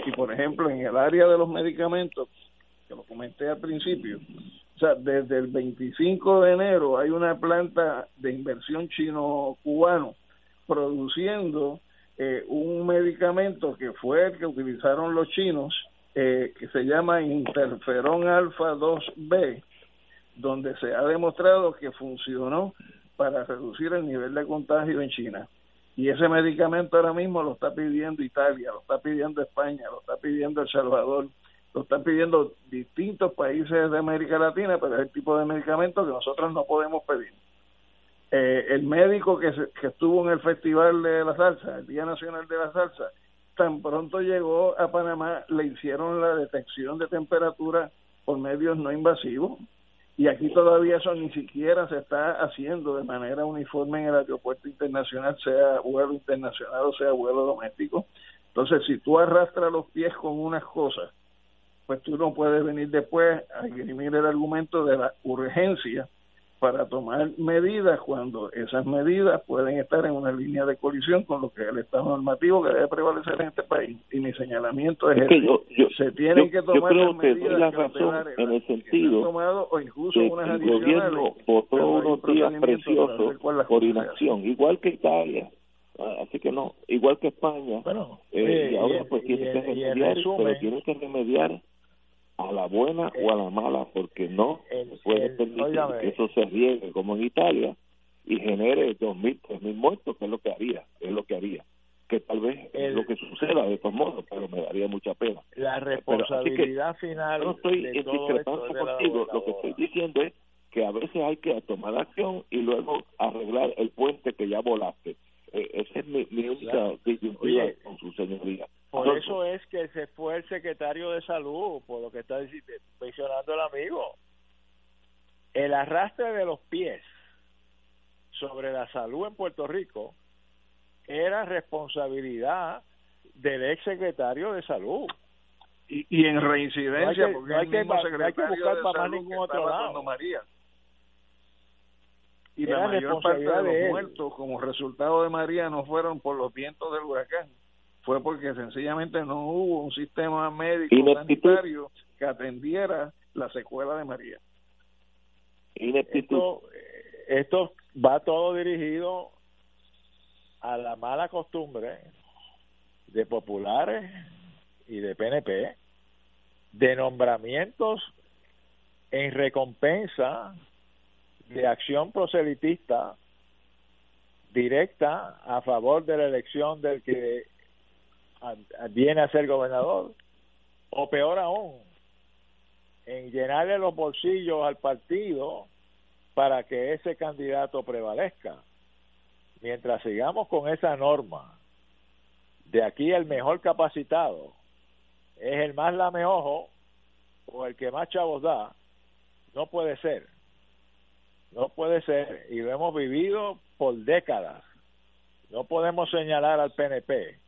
Speaker 2: Y por ejemplo, en el área de los medicamentos, lo comenté al principio, o sea, desde el 25 de enero hay una planta de inversión chino-cubano produciendo eh, un medicamento que fue el que utilizaron los chinos, eh, que se llama interferón alfa 2B, donde se ha demostrado que funcionó para reducir el nivel de contagio en China. Y ese medicamento ahora mismo lo está pidiendo Italia, lo está pidiendo España, lo está pidiendo El Salvador, lo están pidiendo distintos países de América Latina, pero es el tipo de medicamento que nosotros no podemos pedir. Eh, el médico que, que estuvo en el Festival de la Salsa, el Día Nacional de la Salsa, tan pronto llegó a Panamá, le hicieron la detección de temperatura por medios no invasivos y aquí todavía eso ni siquiera se está haciendo de manera uniforme en el aeropuerto internacional, sea vuelo internacional o sea vuelo doméstico. Entonces, si tú arrastras los pies con unas cosas, pues tú no puedes venir después a esgrimir el argumento de la urgencia para tomar medidas cuando esas medidas pueden estar en una línea de colisión con lo que es el Estado normativo que debe prevalecer en este país. Y mi señalamiento es, que se tienen que tomar
Speaker 1: yo creo que la razón en el sentido
Speaker 2: tomado, o incluso que
Speaker 1: unas el gobierno votó unos días preciosos por inacción, igual que Italia. Ah, así que no, igual que España.
Speaker 3: Bueno,
Speaker 1: eh, y ahora pues tiene que remediar, pero tiene que remediar a la buena o a la mala, porque no puede permitir que eso se riegue como en Italia y genere dos mil, tres mil muertos, que es lo que haría, es lo que haría. Que tal vez es lo que suceda de todos modos, pero me daría mucha pena.
Speaker 3: La responsabilidad final.
Speaker 1: No estoy en discrepancia contigo, lo que estoy diciendo es que a veces hay que tomar acción y luego arreglar el puente que ya volaste. Eh, esa es mi, única disyuntiva con su señoría.
Speaker 3: Por eso es que se fue el secretario de salud, por lo que está mencionando el amigo. El arrastre de los pies sobre la salud en Puerto Rico era responsabilidad del ex secretario de salud.
Speaker 2: Y, y en reincidencia, porque
Speaker 3: hay que, hay que buscar para más ningún otro lado.
Speaker 2: María. Y la mayor parte de los muertos como resultado de María no fueron por los vientos del huracán, fue porque sencillamente no hubo un sistema médico sanitario que atendiera la secuela de María.
Speaker 3: Esto, esto va todo dirigido a la mala costumbre de populares y de PNP de nombramientos en recompensa de acción proselitista directa a favor de la elección del que viene a ser gobernador o peor aún en llenarle los bolsillos al partido para que ese candidato prevalezca. Mientras sigamos con esa norma de aquí el mejor capacitado es el más lameojo o el que más chavos da no puede ser no puede ser y lo hemos vivido por décadas. No podemos señalar al PNP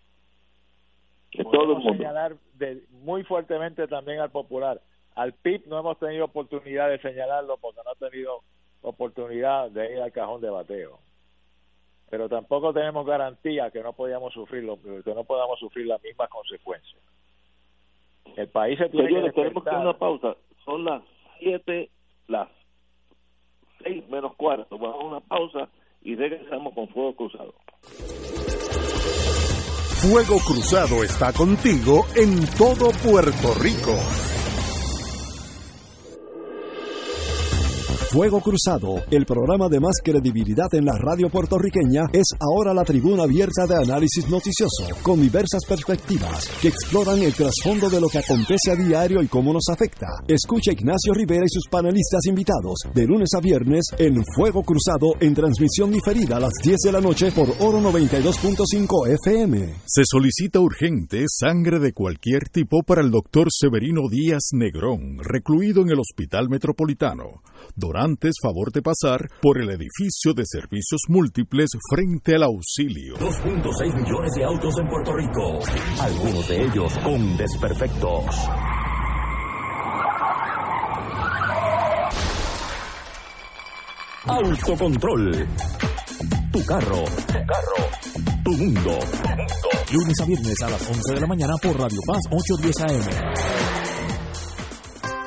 Speaker 3: podemos señalar de, muy fuertemente también al Popular. Al PIB no hemos tenido oportunidad de señalarlo porque no ha tenido oportunidad de ir al cajón de bateo. Pero tampoco tenemos garantía que no podíamos sufrir que no podamos sufrir las mismas consecuencias. El país se tiene
Speaker 1: que tenemos que una pausa. Son las siete las seis menos cuarto vamos a una pausa y regresamos con Fuego Cruzado.
Speaker 4: Fuego Cruzado está contigo en todo Puerto Rico
Speaker 7: Fuego Cruzado, el programa de más credibilidad en la radio puertorriqueña, es ahora la tribuna abierta de análisis noticioso, con diversas perspectivas que exploran el trasfondo de lo que acontece a diario y cómo nos afecta. Escucha Ignacio Rivera y sus panelistas invitados de lunes a viernes en Fuego Cruzado en transmisión diferida a las 10 de la noche por Oro 92.5 FM.
Speaker 4: Se solicita urgente sangre de cualquier tipo para el doctor Severino Díaz Negrón, recluido en el Hospital Metropolitano antes favor de pasar por el edificio de servicios múltiples frente al auxilio.
Speaker 6: 2.6 millones de autos en Puerto Rico, algunos de ellos con desperfectos. Autocontrol. Tu carro. Tu carro. Tu mundo. Lunes a viernes a las 11 de la mañana por Radio Paz 810 AM.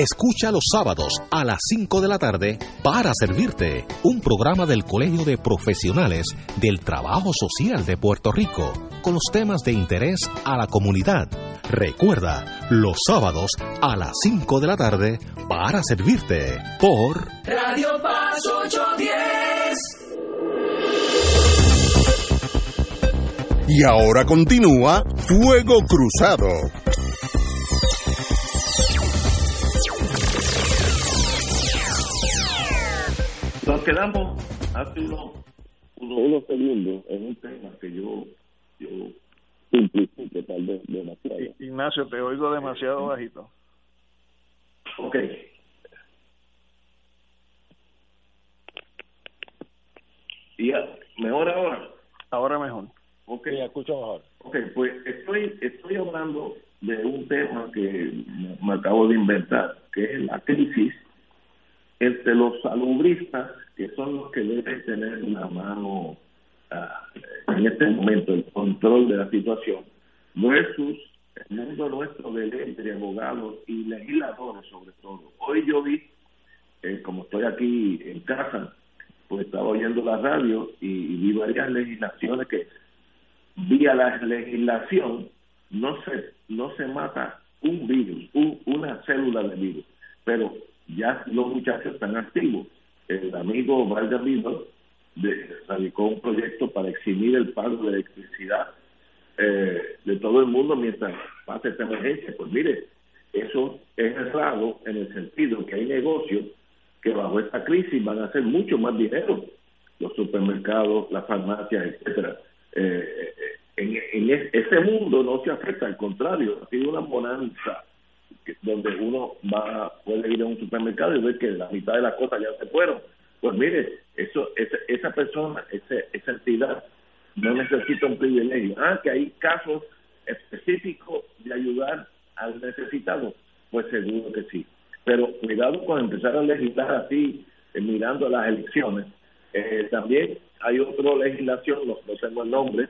Speaker 6: Escucha los sábados a las 5 de la tarde para servirte un programa del Colegio de Profesionales del Trabajo Social de Puerto Rico con los temas de interés a la comunidad. Recuerda, los sábados a las 5 de la tarde para servirte por
Speaker 8: Radio Paz 810.
Speaker 4: Y ahora continúa Fuego Cruzado.
Speaker 1: Nos quedamos hace unos, unos segundos en un tema que yo, yo simplifique tal vez demasiado.
Speaker 2: Ignacio, te oigo demasiado bajito.
Speaker 1: Ok. ¿Y mejor ahora?
Speaker 2: Ahora mejor.
Speaker 1: Ok.
Speaker 3: Sí, escucho mejor.
Speaker 1: Ok, pues estoy, estoy hablando de un tema que me acabo de inventar, que es la crisis entre los salubristas, que son los que deben tener una mano ah, en este momento, el control de la situación, versus el mundo nuestro de ley, de abogados y legisladores sobre todo. Hoy yo vi, eh, como estoy aquí en casa, pues estaba oyendo la radio y, vi varias legislaciones que vía la legislación no se no se mata un virus, una célula de virus, pero ya los muchachos están activos. El amigo Valdemiro radicó un proyecto para eximir el pago de electricidad eh, de todo el mundo mientras pase esta emergencia. Pues mire, eso es errado en el sentido que hay negocios que bajo esta crisis van a hacer mucho más dinero, los supermercados, las farmacias, etcétera. eh, en, en ese mundo no se afecta, al contrario, ha sido una bonanza donde uno va puede ir a un supermercado y ver que la mitad de las cosas ya se fueron. Pues mire, eso esa, esa persona, ese, esa entidad no necesita un privilegio. Ah, que hay casos específicos de ayudar al necesitado, pues seguro que sí. Pero cuidado con empezar a legislar así, eh, mirando las elecciones. Eh, también hay otra legislación, no, no tengo el nombre,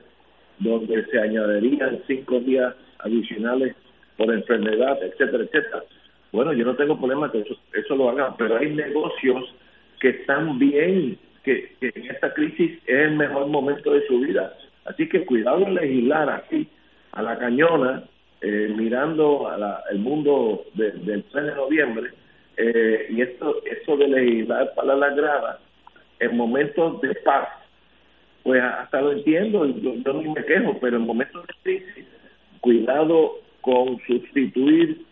Speaker 1: donde se añadirían cinco días adicionales por enfermedad, etcétera, etcétera. Bueno, yo no tengo problema que eso, eso lo hagan, pero hay negocios que están bien, que, en esta crisis es el mejor momento de su vida. Así que cuidado en legislar así, a la cañona, eh, mirando a el mundo del 3 de noviembre, eh, y esto, esto de legislar para la grada en momentos de paz, pues hasta lo entiendo, yo, yo ni me quejo, pero en momentos de crisis, cuidado con sustituir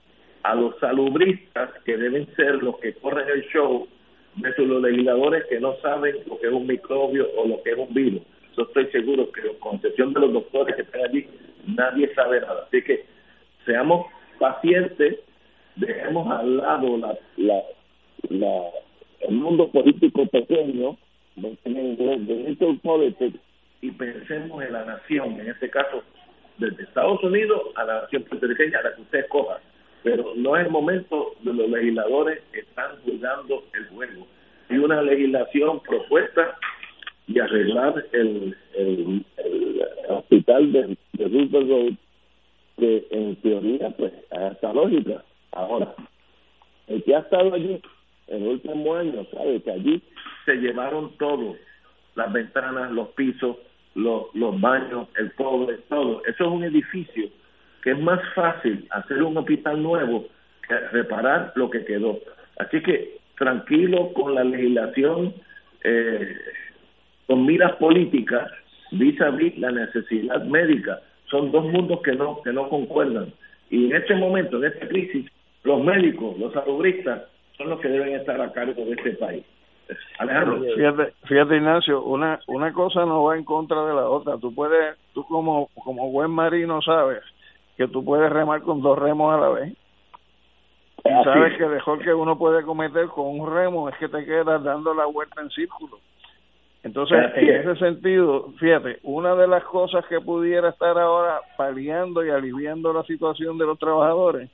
Speaker 1: a los salubristas que deben ser los que corren el show de los legisladores que no saben lo que es un microbio o lo que es un virus. Yo estoy seguro que con excepción de los doctores que están allí, nadie sabe nada. Así que seamos pacientes, dejemos al lado la, la, la el mundo político pequeño, y pensemos en la nación, en este caso desde Estados Unidos a la nación puertorriqueña, a la que usted escoja. Pero no es el momento de los legisladores están jugando el juego. Hay una legislación propuesta y arreglar el, el, hospital de, de Road, que en teoría, pues, hasta lógica. Ahora, el que ha estado allí en el último año sabe que allí se llevaron todo, las ventanas, los pisos, los, baños, el cobre, todo. Eso es un edificio que es más fácil hacer un hospital nuevo que reparar lo que quedó. Así que tranquilo con la legislación, eh, con miras políticas, vis a vis la necesidad médica. Son dos mundos que no, que no concuerdan. Y en este momento, en esta crisis, los médicos, los salubristas, son los que deben estar a cargo de este país.
Speaker 2: Alejandro. Fíjate, fíjate Ignacio, una una cosa no va en contra de la otra. Tú puedes, tú como como buen marino sabes que tú puedes remar con dos remos a la vez. Y sabes que mejor que uno puede cometer con un remo es que te quedas dando la vuelta en círculo. Entonces, en ese sentido, fíjate, una de las cosas que pudiera estar ahora paliando y aliviando la situación de los trabajadores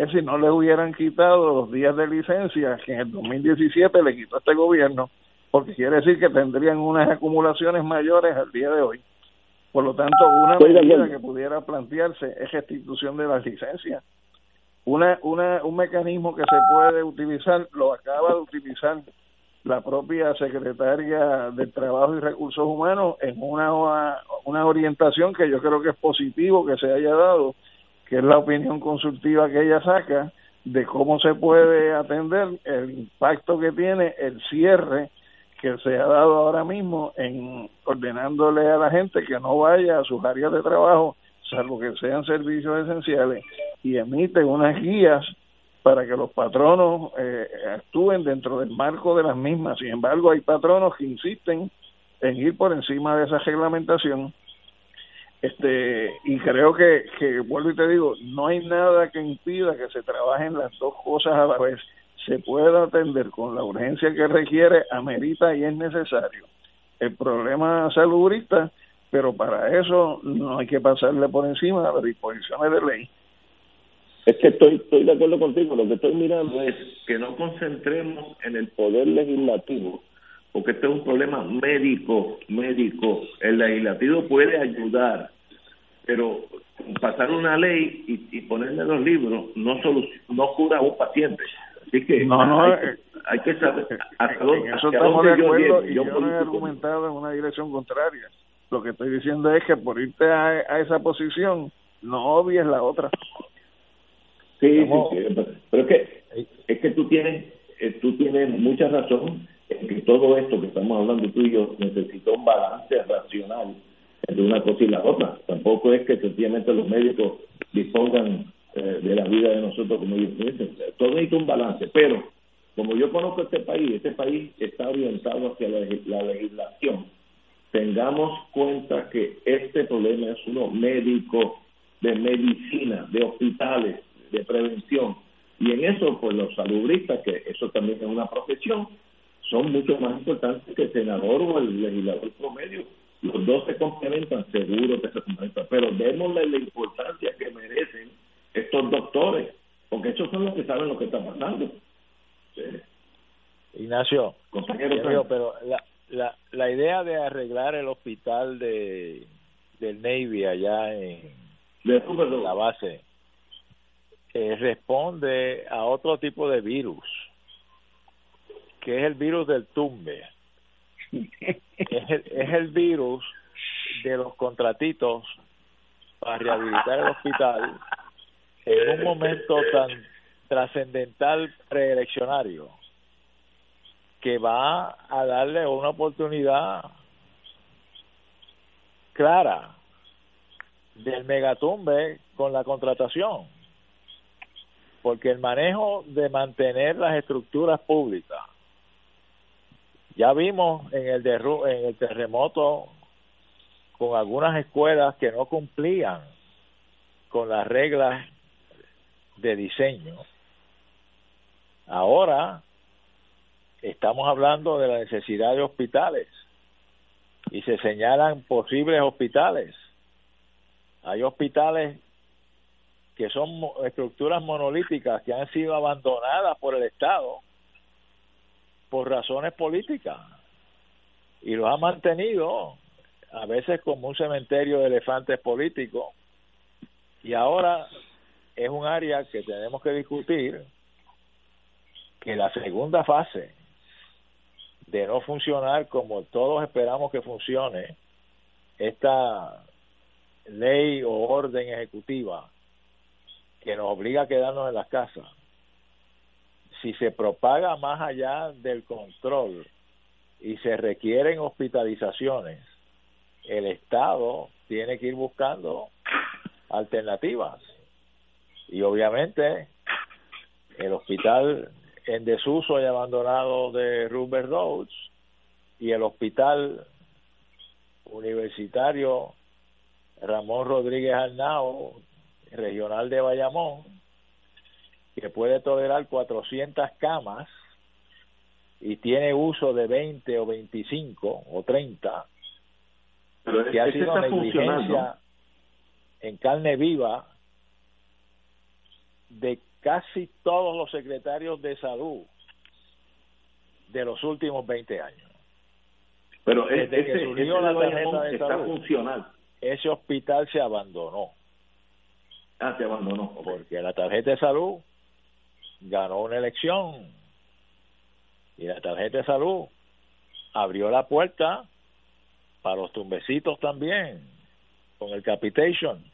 Speaker 2: es si no le hubieran quitado los días de licencia que en el 2017 le quitó este gobierno, porque quiere decir que tendrían unas acumulaciones mayores al día de hoy. Por lo tanto, una medida que pudiera plantearse es restitución de las licencias. Una, una, un mecanismo que se puede utilizar, lo acaba de utilizar la propia secretaria del Trabajo y Recursos Humanos en una, una orientación que yo creo que es positivo que se haya dado que es la opinión consultiva que ella saca de cómo se puede atender el impacto que tiene el cierre que se ha dado ahora mismo en ordenándole a la gente que no vaya a sus áreas de trabajo, salvo que sean servicios esenciales, y emite unas guías para que los patronos eh, actúen dentro del marco de las mismas. Sin embargo, hay patronos que insisten en ir por encima de esa reglamentación este y creo que, que vuelvo y te digo no hay nada que impida que se trabajen las dos cosas a la vez. Se pueda atender con la urgencia que requiere amerita y es necesario. El problema salubrista pero para eso no hay que pasarle por encima a las disposiciones de ley.
Speaker 1: Es que estoy estoy de acuerdo contigo. Lo que estoy mirando es que no concentremos en el poder legislativo porque este es un problema médico, médico. El legislativo puede ayudar, pero pasar una ley y, y ponerle los libros no no cura a un paciente. Así que
Speaker 2: no, no,
Speaker 1: hay,
Speaker 2: eh,
Speaker 1: hay que saber
Speaker 2: hasta dónde, en eso estamos de acuerdo y yo, no he argumentado en una dirección contraria. Lo que estoy diciendo es que por irte a, a esa posición no obvies la otra.
Speaker 1: Sí, sí, pero es que es que tú tienes eh, tú tienes mucha razón que todo esto que estamos hablando tú y yo necesita un balance racional entre una cosa y la otra. Tampoco es que sencillamente los médicos dispongan eh, de la vida de nosotros como ellos dicen. Todo necesita un balance, pero como yo conozco este país, este país está orientado hacia la, legislación tengamos cuenta que este problema es uno médico, de medicina, de hospitales, de prevención. Y en eso, pues los salubristas, que eso también es una profesión, son mucho más importantes que el senador o el legislador promedio. Los dos se complementan, seguro que se complementan, pero démosle la importancia que merecen estos doctores, porque estos son los que saben lo que está pasando.
Speaker 3: Ignacio, pero la, la, la idea de arreglar el hospital de del Navy allá en, la base eh, responde a otro tipo de virus, que es el virus del tumbe. es, el, es el virus de los contratitos para rehabilitar el hospital en un momento tan trascendental preeleccionario que va a darle una oportunidad clara del megatumbe con la contratación porque el manejo de mantener las estructuras públicas ya vimos en el en el terremoto con algunas escuelas que no cumplían con las reglas de diseño ahora estamos hablando de la necesidad de hospitales y se señalan posibles hospitales. Hay hospitales que son estructuras monolíticas que han sido abandonadas por el Estado por razones políticas. Y los ha mantenido a veces como un cementerio de elefantes políticos. Y ahora es un área que tenemos que discutir que la segunda fase de no funcionar como todos esperamos que funcione esta ley o orden ejecutiva que nos obliga a quedarnos en las casas, si se propaga más allá del control y se requieren hospitalizaciones, el Estado tiene que ir buscando alternativas. Y obviamente el hospital en desuso y abandonado de Rupert Roads y el hospital universitario Ramón Rodríguez Arnao, regional de Bayamón, que puede tolerar 400 camas y tiene uso de 20 o 25 o 30, que ha sido negligencia en carne viva de casi todos los secretarios de salud de los últimos 20 años.
Speaker 1: Pero desde que surgió la tarjeta de salud, funcional.
Speaker 3: ese hospital se abandonó.
Speaker 1: Ah, se abandonó.
Speaker 3: Porque la tarjeta de salud ganó una elección y la tarjeta de salud abrió la puerta para los tumbecitos también con el capitation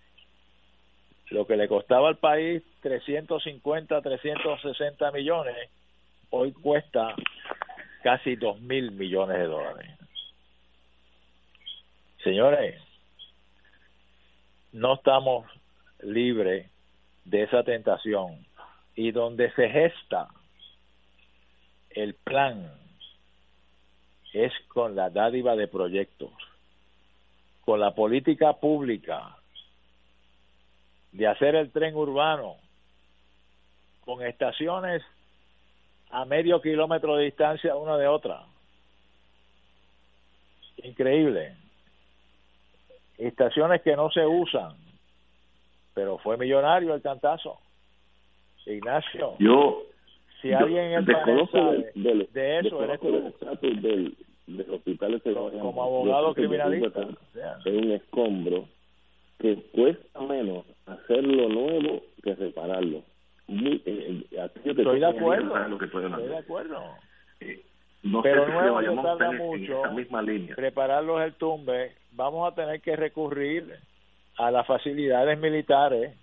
Speaker 3: lo que le costaba al país 350, 360 millones, hoy cuesta casi 2 mil millones de dólares. Señores, no estamos libres de esa tentación y donde se gesta el plan es con la dádiva de proyectos, con la política pública de hacer el tren urbano con estaciones a medio kilómetro de distancia una de otra. Increíble. Estaciones que no se usan, pero fue millonario el cantazo. Ignacio.
Speaker 1: Yo.
Speaker 3: Si alguien en el de eso, eres
Speaker 1: Del, del hospital
Speaker 3: como abogado criminalista.
Speaker 1: Es un escombro que cuesta menos hacerlo nuevo que repararlo.
Speaker 3: Muy, eh, eh estoy de acuerdo, estoy de acuerdo. Eh, no pero nuevo ya tarda mucho.
Speaker 1: misma línea.
Speaker 3: Prepararlos el tumbe, vamos a tener que recurrir a las facilidades militares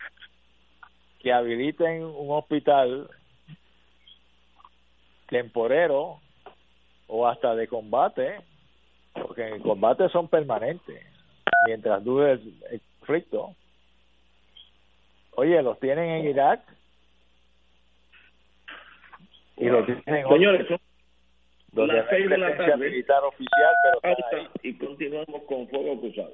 Speaker 3: que habiliten un hospital temporero o hasta de combate, porque en el combate son permanentes, mientras dure el, conflicto. Oye, los tienen en Irak y los tienen en
Speaker 1: Señores,
Speaker 3: donde la militar oficial, pero
Speaker 1: y continuamos con Fuego Cruzado.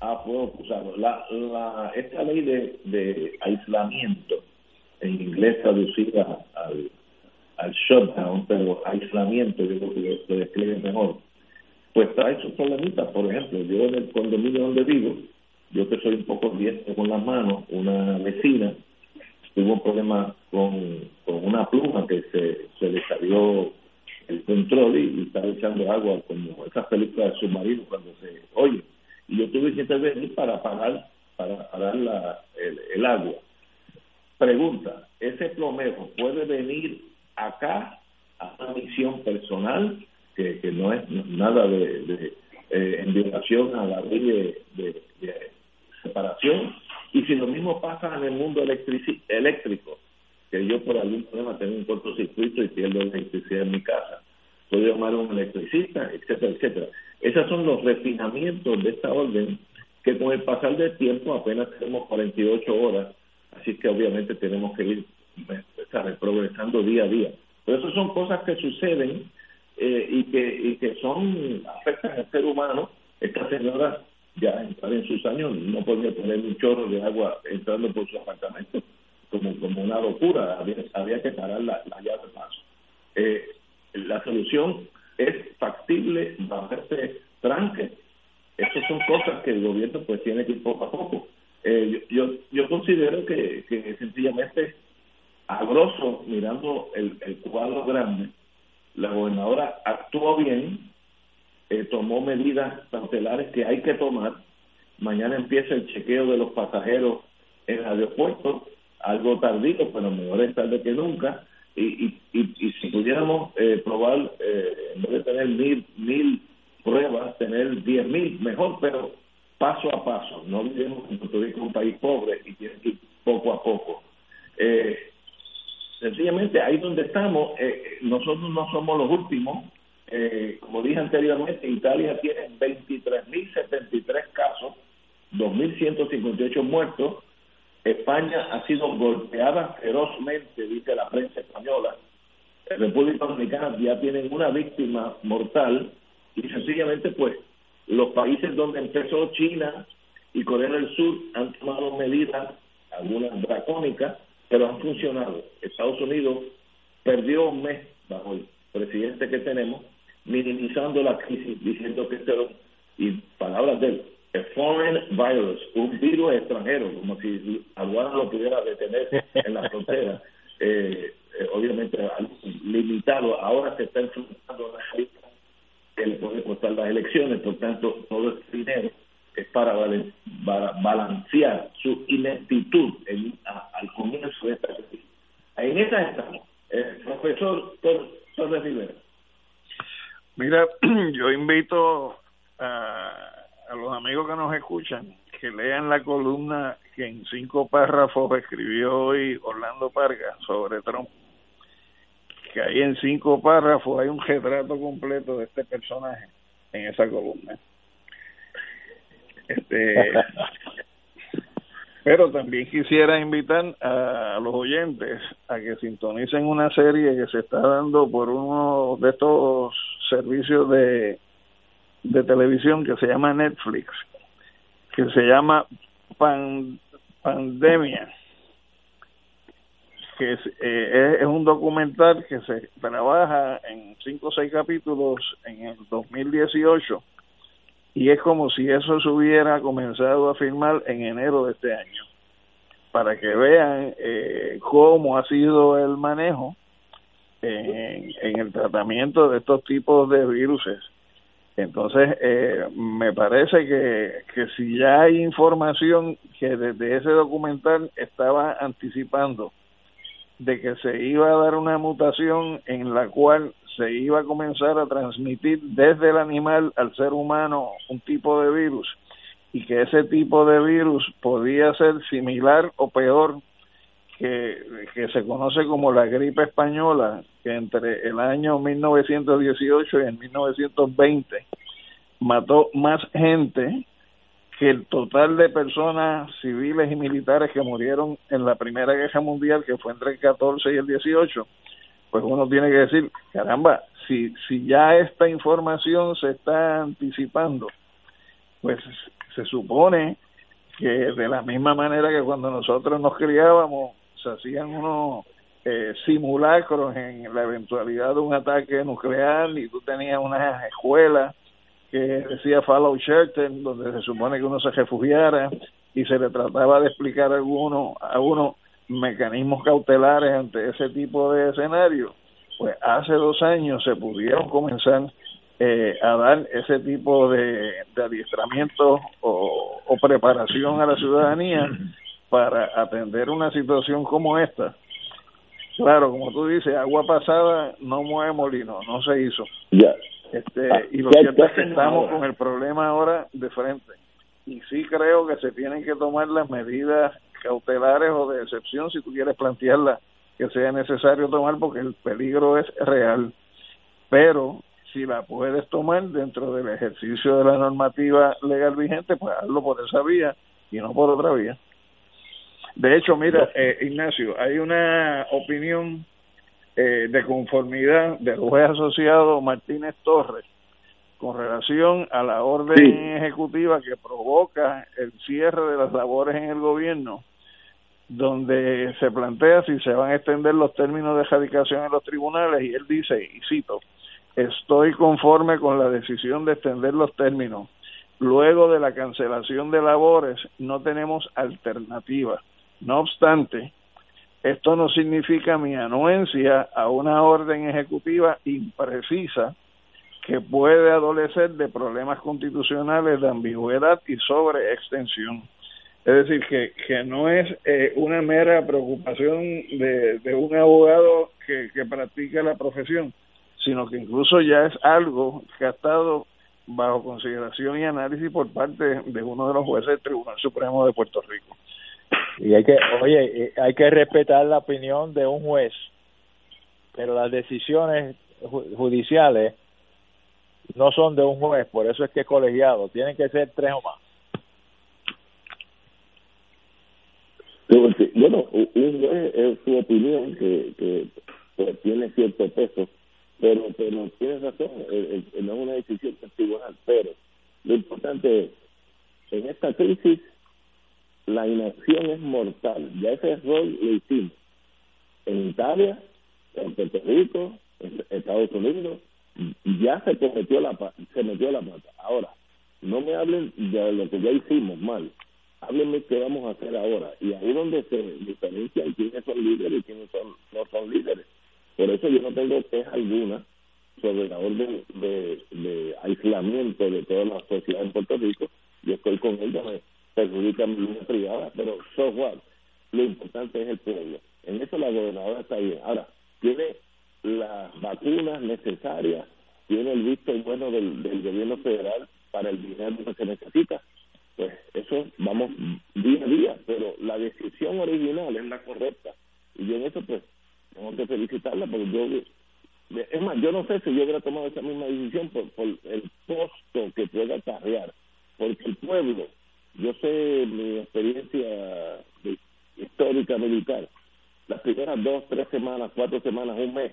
Speaker 1: A fuego cruzado. La, la, esta ley de, de aislamiento, en inglés traducida al, al shutdown, pero aislamiento, yo creo que se describe mejor, pues trae sus problemitas. Por ejemplo, yo en el condominio donde vivo, yo que soy un poco diestro con las manos, una vecina tuvo un problema con, con una pluma que se, se le salió el control y, y echando agua como esas películas de submarinos cuando se oye. Y yo tuve que intervenir para parar para parar la, el, agua. Pregunta ese plomero puede venir acá a una misión personal que, que no es nada de, de eh, en violación a la ley de, de, separación y si lo mismo pasa en el mundo electrici eléctrico que yo por algún problema tengo un cortocircuito y pierdo electricidad en mi casa. Puedo llamar a un electricista, etcétera, etcétera. Esos son los refinamientos de esta orden que con el pasar del tiempo apenas tenemos 48 horas, así que obviamente tenemos que ir progresando día a día. Pero eso son cosas que suceden eh, y que y que son afectan al ser humano. Esta señora ya entrar en sus años no podía tener un chorro de agua entrando por su apartamento como, como una locura, había, había que parar la, la llave de paso. Eh, la solución es factible este tranque. Estas son cosas que el gobierno pues tiene que ir poco a poco. Eh, yo, yo considero que, que sencillamente, a grosso, mirando el, el cuadro grande, la gobernadora actuó bien, eh, tomó medidas cautelares que hay que tomar. Mañana empieza el chequeo de los pasajeros en el aeropuerto, algo tardío, pero mejor es tarde que nunca. Y, y, y, y si pudiéramos eh, probar, eh, en vez de tener mil, mil pruebas, tener diez mil, mejor, pero paso a paso. No olvidemos que Puerto Rico es un país pobre y tiene que ir poco a poco. Eh, sencillamente ahí donde estamos, eh, nosotros no somos los últimos. Eh, como dije anteriormente, Italia tiene 23.073 casos, 2.158 muertos. España ha sido golpeada ferozmente, dice la prensa española. República Dominicana ya tienen una víctima mortal y sencillamente pues los países donde empezó China y Corea del Sur han tomado medidas, algunas dracónicas, pero han funcionado. Estados Unidos perdió un mes bajo el presidente que tenemos, minimizando la crisis, diciendo que esto era, y palabras de él, a foreign virus, un virus extranjero, como si aduana lo pudiera detener en la frontera. Eh, eh, obviamente limitado, ahora se está enfrentando una lista que le puede costar las elecciones, por tanto, todo este dinero es para, balancear su ineptitud en, al comienzo de esta crisis. En esa estamos. El profesor Torres Rivera.
Speaker 2: Mira, yo invito a, a los amigos que nos escuchan que lean la columna que en cinco párrafos escribió hoy Orlando Parga sobre Trump. Que ahí en cinco párrafos hay un retrato completo de este personaje en esa columna. Este, pero también quisiera invitar a los oyentes a que sintonicen una serie que se está dando por uno de estos servicios de, de televisión que se llama Netflix, que se llama Pandemia, que es, eh, es un documental que se trabaja en cinco o seis capítulos en el 2018 y es como si eso se hubiera comenzado a filmar en enero de este año para que vean eh, cómo ha sido el manejo en, en, el tratamiento de estos tipos de virus. Entonces, eh, me parece que, que si ya hay información que desde ese documental estaba anticipando de que se iba a dar una mutación en la cual se iba a comenzar a transmitir desde el animal al ser humano un tipo de virus y que ese tipo de virus podía ser similar o peor que, se conoce como la gripe española, que entre el año 1918 y el 1920 mató más gente que el total de personas civiles y militares que murieron en la Primera Guerra Mundial, que fue entre el 14 y el 18, pues uno tiene que decir, caramba, si, si ya esta información se está anticipando, pues se supone que de la misma manera que cuando nosotros nos criábamos, se hacían unos eh, simulacros en la eventualidad de un ataque nuclear y tú tenías unas escuelas que decía Follow Shelter, donde se supone que uno se refugiara y se le trataba de explicar a uno mecanismos cautelares ante ese tipo de escenario, pues hace dos años se pudieron comenzar eh, a dar ese tipo de, adiestramiento o, preparación a la ciudadanía para atender una situación como esta. Claro, como tú dices, agua pasada no mueve molino, no se hizo.
Speaker 1: Ya.
Speaker 2: Este, y lo cierto es que estamos con el problema ahora de frente. Y sí creo que se tienen que tomar las medidas cautelares o de excepción, si tú quieres plantearla, que sea necesario tomar porque el peligro es real. Pero si la puedes tomar dentro del ejercicio de la normativa legal vigente, pues hazlo por esa vía y no por otra vía. De hecho, mira, eh, Ignacio, hay una opinión eh, de conformidad del juez asociado Martínez Torres con relación a la orden ejecutiva que provoca el cierre de las labores en el gobierno donde se plantea si se van a extender los términos de erradicación en los tribunales y él dice, y cito, estoy conforme con la decisión de extender los términos. Luego de la cancelación de labores no tenemos alternativa. No obstante, esto no significa mi anuencia a una orden ejecutiva imprecisa que puede adolecer de problemas constitucionales de ambigüedad y sobreextensión. Es decir, que, que no es eh, una mera preocupación de, de un abogado que, que practica la profesión, sino que incluso ya es algo que ha estado bajo consideración y análisis por parte de uno de los jueces del Tribunal Supremo de Puerto Rico.
Speaker 3: Y hay que, oye, hay que respetar la opinión de un juez pero las decisiones judiciales no son de un juez, por eso es que es colegiado, tienen que ser tres o más.
Speaker 1: Bueno, un juez es su opinión que, que pues, tiene cierto peso, pero pero tienes razón, no es una decisión tribunal, pero lo importante es, en esta crisis la inacción es mortal, ya ese error lo hicimos en Italia, en Puerto Rico, en Estados Unidos, ya se cometió la se metió la pata. Ahora, no me hablen de lo que ya hicimos mal, háblenme qué vamos a hacer ahora. Y ahí donde se diferencia quiénes son líderes y quiénes son, no son líderes. Por eso yo no tengo queja alguna sobre la orden de, aislamiento de toda la sociedad en Puerto Rico. Yo estoy con ella, perjudica mi vida privada, pero software, lo importante es el pueblo. En eso la gobernadora está bien. Ahora, tiene las vacunas necesarias, tiene el visto bueno del, del gobierno federal para el dinero que necesita pues eso vamos día a día, pero la decisión original es la correcta. Y yo en eso pues tengo que felicitarla porque yo, es más, yo no sé si yo hubiera tomado esa misma decisión por, por el costo que pueda acarrear, porque el pueblo, yo sé mi experiencia histórica militar, las primeras dos, tres semanas, un mes,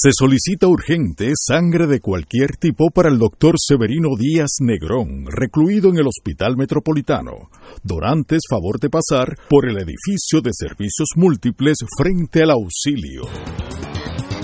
Speaker 4: Se solicita urgente sangre de cualquier tipo para el doctor Severino Díaz Negrón, recluido en el Hospital Metropolitano. Donantes, favor de pasar por el edificio de servicios múltiples frente al auxilio.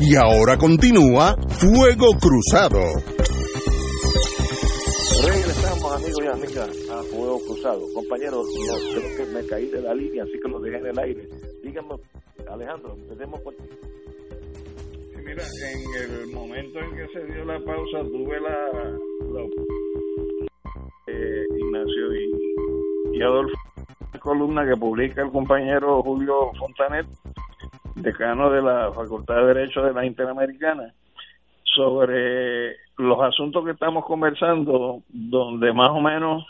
Speaker 4: Y ahora continúa Fuego Cruzado.
Speaker 1: Regresamos, amigos y amigas, a Fuego Cruzado. Compañeros, no, creo que me caí de la línea, así que lo dejé en el aire. Díganme, Alejandro, empecemos por
Speaker 2: mira, en el momento en que se dio la pausa, tuve la, la eh, Ignacio y, y Adolfo, columna que publica el compañero Julio Fontanet decano de la Facultad de Derecho de la Interamericana, sobre los asuntos que estamos conversando, donde más o menos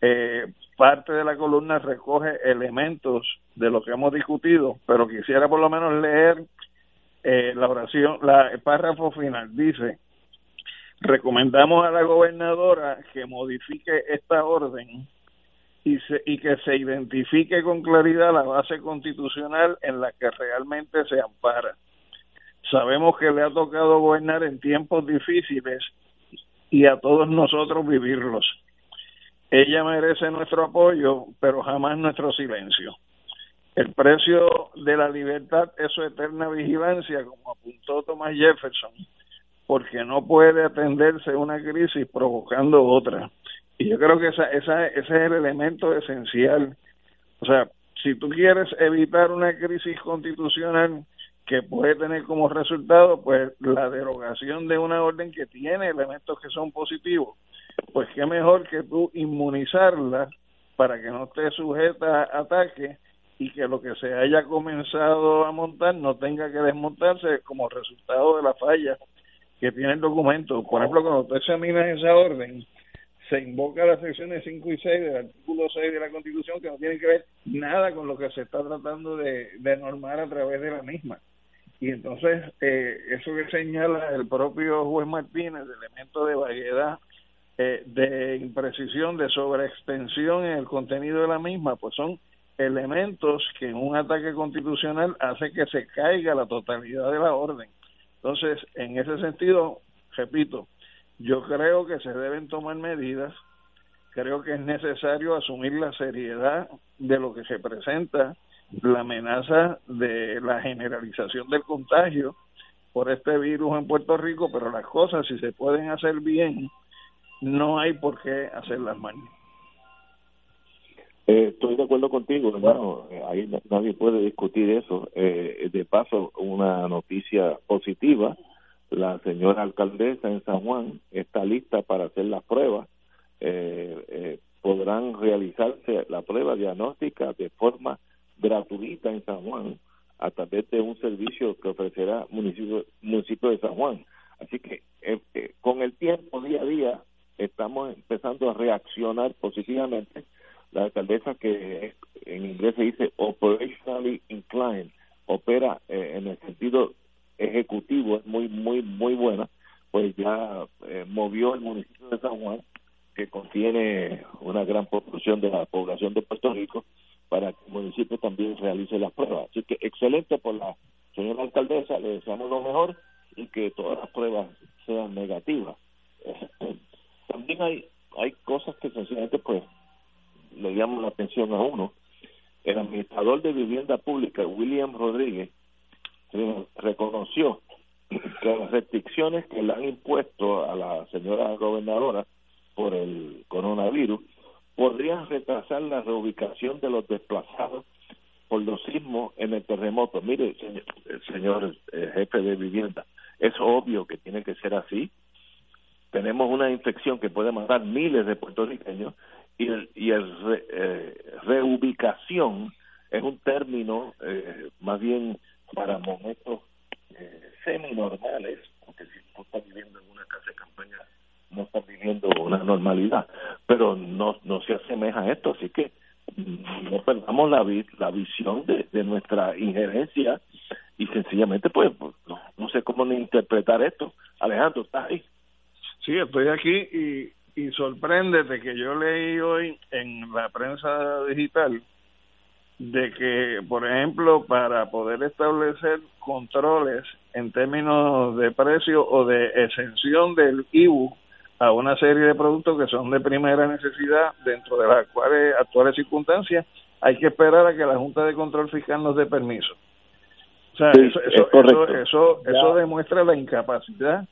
Speaker 2: eh, parte de la columna recoge elementos de lo que hemos discutido, pero quisiera por lo menos leer eh, la oración, la, el párrafo final. Dice, recomendamos a la gobernadora que modifique esta orden y, se, y que se identifique con claridad la base constitucional en la que realmente se ampara. Sabemos que le ha tocado gobernar en tiempos difíciles y a todos nosotros vivirlos. Ella merece nuestro apoyo, pero jamás nuestro silencio. El precio de la libertad es su eterna vigilancia, como apuntó Thomas Jefferson, porque no puede atenderse una crisis provocando otra. Y yo creo que esa, esa, ese es el elemento esencial. O sea, si tú quieres evitar una crisis constitucional que puede tener como resultado pues la derogación de una orden que tiene elementos que son positivos, pues qué mejor que tú inmunizarla para que no esté sujeta a ataque y que lo que se haya comenzado a montar no tenga que desmontarse como resultado de la falla que tiene el documento. Por ejemplo, cuando tú examinas esa orden, se invoca las secciones 5 y 6 del artículo 6 de la Constitución que no tienen que ver nada con lo que se está tratando de, normar a través de la misma. Y entonces, eh, eso que señala el propio juez Martínez, de elemento de vaguedad, eh, de imprecisión, de sobreextensión en el contenido de la misma, pues son elementos que en un ataque constitucional hace que se caiga la totalidad de la orden. Entonces, en ese sentido, repito, yo creo que se deben tomar medidas, creo que es necesario asumir la seriedad de lo que se presenta, la amenaza de la generalización del contagio por este virus en Puerto Rico, pero las cosas si se pueden hacer bien, no hay por qué hacerlas mal.
Speaker 1: Eh, estoy de acuerdo contigo, hermano. Eh, ahí nadie puede discutir eso. Eh, de paso, una noticia positiva. La señora alcaldesa en San Juan está lista para hacer las pruebas. podrán realizarse la prueba diagnóstica de forma gratuita en San Juan a través de un servicio que ofrecerá municipio, municipio de San Juan. Así que con el tiempo, día a día, estamos empezando a reaccionar positivamente la alcaldesa que en inglés se dice operationally inclined, opera eh, en el sentido ejecutivo, es muy, muy, muy buena, pues ya eh, movió el municipio de San Juan, que contiene una gran proporción de la población de Puerto Rico, para que el municipio también realice las pruebas. Así que excelente por la señora alcaldesa, le deseamos lo mejor y que todas las pruebas sean negativas. también hay hay cosas que sencillamente pues le llamo la atención a uno, el administrador de vivienda pública, William Rodríguez, reconoció que las restricciones que le han impuesto a la señora gobernadora por el coronavirus podrían retrasar la reubicación de los desplazados por los sismos en el terremoto. Mire, señor, señor eh, jefe de vivienda, es obvio que tiene que ser así. Tenemos una infección que puede matar miles de puertorriqueños y el, y el eh, reubicación es un término eh, más bien para momentos eh, semi-normales, porque si no estás viviendo en una casa de campaña no estás viviendo una normalidad, pero no, no se asemeja a esto, así que mm, no perdamos la, la visión de, de nuestra injerencia y sencillamente pues, pues no, no sé cómo ni interpretar esto. Alejandro, ¿estás ahí?
Speaker 2: Sí, estoy aquí y y sorpréndete que yo leí hoy en la prensa digital de que, por ejemplo, para poder establecer controles en términos de precio o de exención del IBU a una serie de productos que son de primera necesidad dentro de las cuales actuales circunstancias hay que esperar a que la Junta de Control Fiscal nos dé permiso. O sea, eso, eso, eso, eso demuestra la incapacidad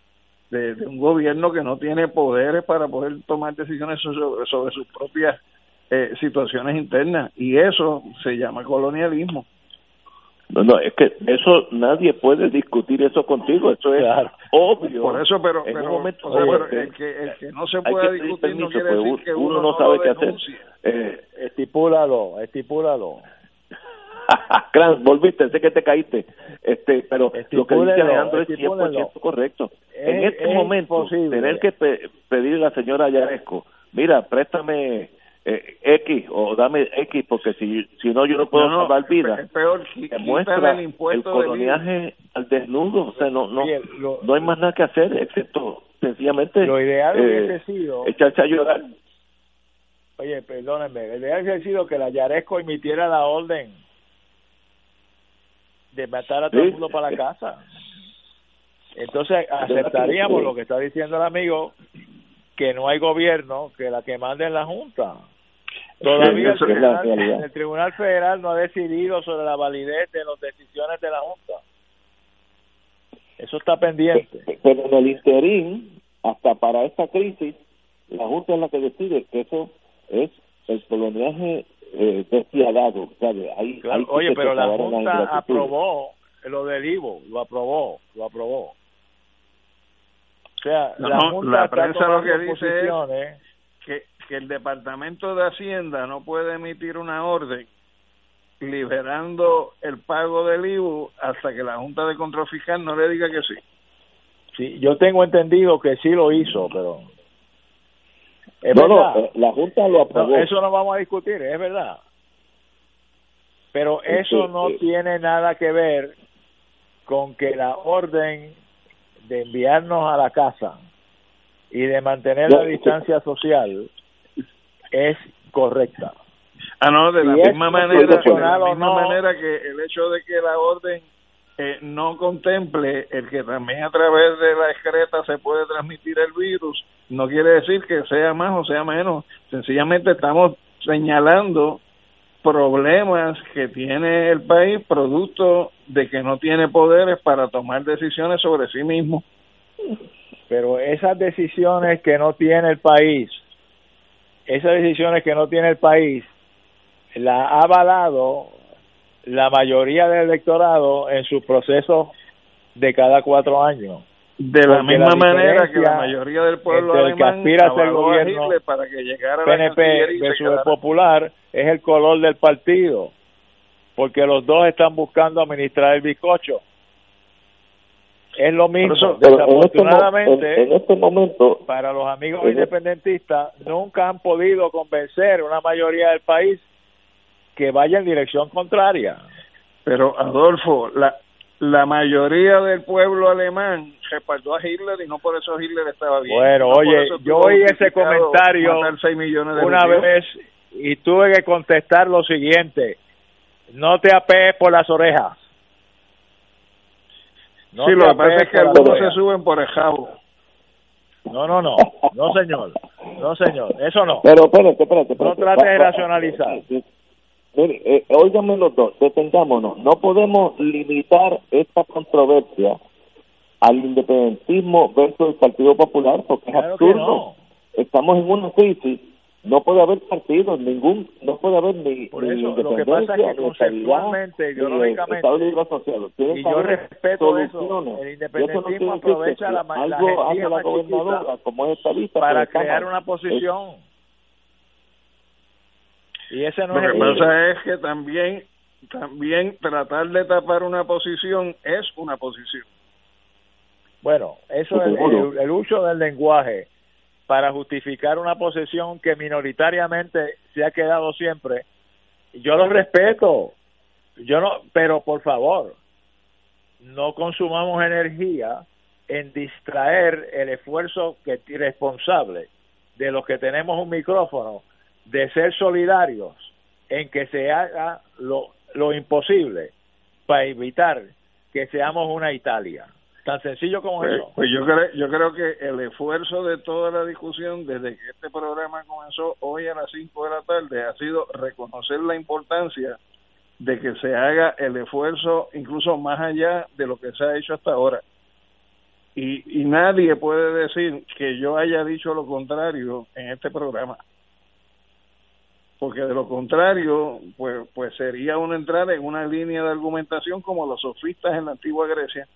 Speaker 2: de, un gobierno que no tiene poderes para poder tomar decisiones sobre, sobre sus propias eh, situaciones internas y eso se llama colonialismo.
Speaker 1: No, no, es que eso nadie puede discutir eso contigo, eso es obvio.
Speaker 2: Por eso, pero, pero, el, que, el que no se puede discutir no quiere decir pues, que uno, no sabe qué hacer.
Speaker 3: Eh, estipúlalo, estipúlalo.
Speaker 1: Clan, volviste, sé que te caíste, este, pero lo que dice Alejandro es 100% correcto. en este momento, tener que pedirle a la señora Yaresco, mira, préstame eh, X o dame X porque si si no yo no puedo salvar vida.
Speaker 2: Es peor,
Speaker 1: demuestra el, el coloniaje al desnudo, o sea, no no no hay más nada que hacer excepto sencillamente
Speaker 3: lo ideal eh, hubiese sido
Speaker 1: echarse a llorar.
Speaker 3: Oye, perdónenme, el ideal hubiese sido que la Yaresco emitiera la orden de matar a todo el mundo para la casa. Entonces aceptaríamos lo que está diciendo el amigo, que no hay gobierno, que la que manda en la Junta. Todavía el, tribunal, Federal no ha decidido sobre la validez de las decisiones de la Junta. Eso está pendiente.
Speaker 1: Pero en el interín, hasta para esta crisis, la Junta es la que decide que eso es el coloniaje eh, despiadado,
Speaker 3: oye, pero la Junta aprobó lo del IVO, lo aprobó, lo aprobó. O sea, la, Junta
Speaker 2: prensa lo que dice es que, el Departamento de Hacienda no puede emitir una orden liberando el pago del IVU hasta que la Junta de Control Fiscal no le diga que sí.
Speaker 3: Sí, yo tengo entendido que sí lo hizo, pero
Speaker 1: no, no, eh, la Junta lo aprobó.
Speaker 3: eso no vamos a discutir, es verdad. Pero eso no tiene nada que ver con que la orden de enviarnos a la casa y de mantener la distancia social es correcta.
Speaker 2: Ah, no, de la misma manera, de la misma manera que el hecho de que la orden eh, no contemple el que también a través de la excreta se puede transmitir el virus, no quiere decir que sea más o sea menos. Sencillamente estamos señalando problemas que tiene el país producto de que no tiene poderes para tomar decisiones sobre sí mismo.
Speaker 3: Pero esas decisiones que no tiene el país, esas decisiones que no tiene el país, la ha avalado la mayoría del electorado en sus procesos de cada cuatro años.
Speaker 2: De la misma manera que la mayoría del pueblo
Speaker 3: el que
Speaker 2: alemán
Speaker 3: aspira a ser
Speaker 2: a
Speaker 3: gobierno
Speaker 2: para que llegara
Speaker 3: PNP versus popular es el color del partido, porque los dos están buscando administrar el bizcocho. Es lo mismo.
Speaker 1: Pero en este,
Speaker 3: Desafortunadamente,
Speaker 1: en, en este momento,
Speaker 3: para los amigos
Speaker 1: en-
Speaker 3: independentistas, nunca han podido convencer a una mayoría del país que vaya en dirección contraria.
Speaker 2: Pero Adolfo, la la mayoría del pueblo alemán respaldó a Hitler y no por eso Hitler estaba bien.
Speaker 3: Bueno,
Speaker 2: No
Speaker 3: oye, yo oí ese comentario
Speaker 2: millones
Speaker 3: una vez y tuve que contestar lo siguiente: no te apees por las orejas. No
Speaker 2: sí, lo que pasa es que algunos se suben por el jabo.
Speaker 3: No, no, no, no señor, no señor, eso no.
Speaker 1: pero espérate, espérate.
Speaker 3: No
Speaker 1: espérate.
Speaker 3: trate de
Speaker 1: Va- va-
Speaker 3: racionalizar.
Speaker 1: Mire, eh, óigame los dos, detengámonos. No podemos limitar esta controversia al independentismo versus el Partido Popular porque es
Speaker 3: Claro
Speaker 1: absurdo.
Speaker 3: no.
Speaker 1: Estamos en una crisis. No puede haber partidos, ningún, no puede haber ni,
Speaker 3: Por
Speaker 1: ni
Speaker 3: eso, lo que pasa es
Speaker 1: independencia,
Speaker 3: que conceptualmente, ideológicamente, y yo respeto eso, el independentismo
Speaker 1: eso no
Speaker 3: aprovecha la la
Speaker 1: algo hace la gobernadora como es estadista
Speaker 3: para crear una posición. Y ese no
Speaker 2: Lo
Speaker 3: es
Speaker 2: que
Speaker 3: el
Speaker 2: pasa es que también también tratar de tapar una posición es una posición.
Speaker 3: Bueno, eso es el, el uso del lenguaje para justificar una posición que minoritariamente se ha quedado siempre. Yo lo respeto, yo no, pero por favor, no consumamos energía en distraer el esfuerzo que responsable de los que tenemos un micrófono de ser solidarios en que se haga lo imposible para evitar que seamos una Italia. Tan sencillo como
Speaker 2: Pues,
Speaker 3: eso.
Speaker 2: pues yo creo yo creo que el esfuerzo de toda la discusión desde que este programa comenzó hoy a las 5 de la tarde ha sido reconocer la importancia de que se haga el esfuerzo incluso más allá de lo que se ha hecho hasta ahora. Y, y nadie puede decir que yo haya dicho lo contrario en este programa. Porque de lo contrario, pues, pues sería una entrada en una línea de argumentación como los sofistas en la antigua Grecia.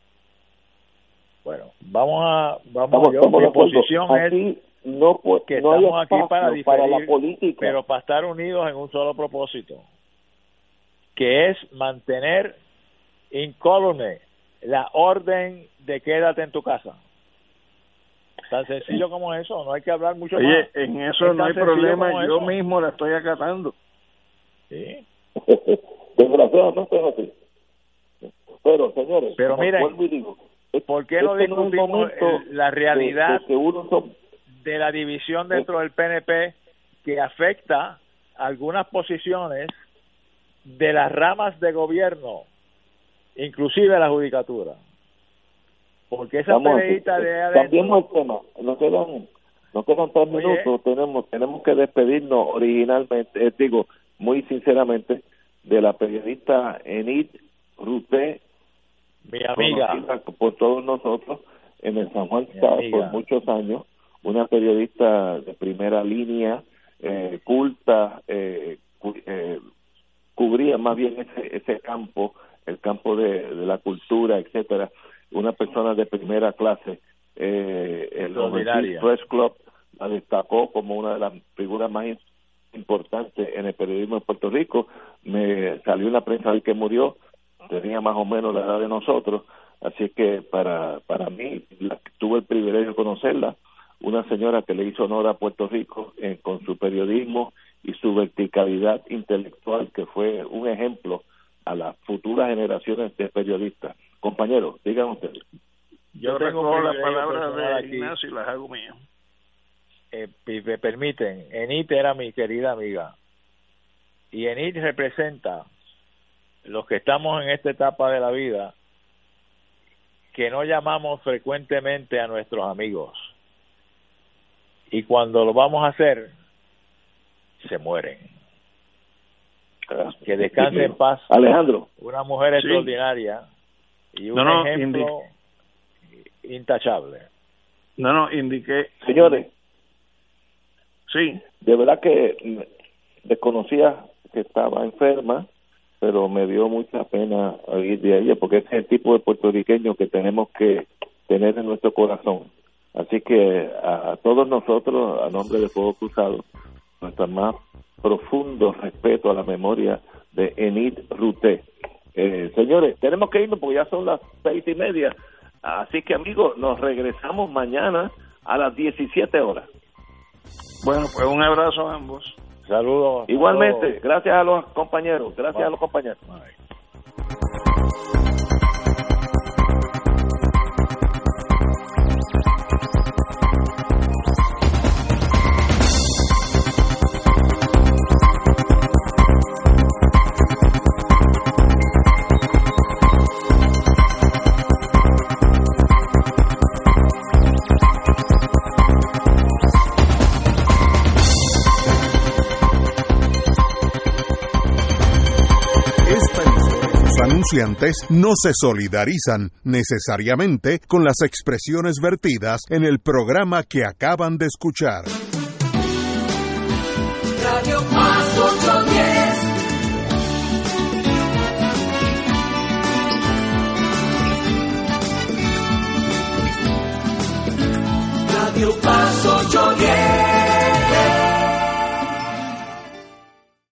Speaker 3: Bueno, vamos a vamos
Speaker 1: Estamos-
Speaker 3: yo mi posición es
Speaker 1: Aquí no,
Speaker 3: que
Speaker 1: no hay
Speaker 3: estamos aquí para diferir,
Speaker 1: la política.
Speaker 3: pero para estar unidos en un solo propósito, que es mantener incólume la orden de quédate en tu casa. Tan sencillo como eso, no hay que hablar mucho
Speaker 2: Oye,
Speaker 3: más.
Speaker 2: en
Speaker 3: Es
Speaker 2: eso no hay problema, yo
Speaker 3: eso.
Speaker 2: mismo la estoy acatando.
Speaker 3: Sí.
Speaker 1: Desgraciadamente es así. Pero, señores,
Speaker 3: Pero miren,
Speaker 1: vuelvo y digo,
Speaker 3: ¿Por qué no discutimos el- la realidad
Speaker 1: de- de que uno son-
Speaker 3: de la división dentro del PNP que afecta algunas posiciones de las ramas de gobierno, inclusive la judicatura. Porque esa
Speaker 1: Vamos,
Speaker 3: peleita de
Speaker 1: eh,
Speaker 3: adentro,
Speaker 1: cambiemos el tema. Nos quedan, nos quedan tres
Speaker 3: Oye.
Speaker 1: minutos. Tenemos, tenemos que despedirnos originalmente, eh, digo, muy sinceramente, de la periodista Enid Ruté,
Speaker 3: mi amiga,
Speaker 1: por todos nosotros en el San Juan Star por muchos años, una periodista de primera línea, eh, culta, eh, cu- eh, cubría más bien ese, ese campo, el campo de, de la cultura, etcétera, una persona de primera clase. Eh, el. Overseas Press Club la destacó como una de las figuras más importantes en el periodismo de Puerto Rico. Me salió en la prensa de que murió, tenía más o menos la edad de nosotros, así que para, para mí, la- tuve el privilegio de conocerla, una señora que le hizo honor a Puerto Rico eh, con su periodismo y su verticalidad intelectual, que fue un ejemplo a las futuras generaciones de periodistas. Compañeros, digan ustedes.
Speaker 2: Yo,
Speaker 3: Yo tengo
Speaker 2: las palabras de
Speaker 3: aquí.
Speaker 2: Ignacio y las hago mías.
Speaker 3: eh, si me permiten, Enid era mi querida amiga. Y Enid representa los que estamos en esta etapa de la vida que no llamamos frecuentemente a nuestros amigos. Y cuando lo vamos a hacer, se mueren. Que descanse en paz.
Speaker 1: Alejandro.
Speaker 3: Una mujer
Speaker 2: Sí.
Speaker 3: extraordinaria y un
Speaker 2: No, no,
Speaker 3: ejemplo intachable.
Speaker 2: No, no, indiqué.
Speaker 1: Señores,
Speaker 2: Sí,
Speaker 1: de verdad que desconocía que estaba enferma, pero me dio mucha pena oír de ella porque ese es el tipo de puertorriqueño que tenemos que tener en nuestro corazón. Así que a, todos nosotros, a nombre de Fuego Cruzado, nuestro más profundo respeto a la memoria de Enid Ruté. Eh, señores, tenemos que irnos porque ya son las seis y media. Así que amigos, nos regresamos mañana a las 17 horas.
Speaker 2: Bueno, pues un abrazo a ambos.
Speaker 3: Saludos.
Speaker 1: Igualmente, gracias a los compañeros, gracias a los compañeros.
Speaker 4: No se solidarizan necesariamente con las expresiones vertidas en el programa que acaban de escuchar.
Speaker 8: Radio Paz 810. Radio Paz 810.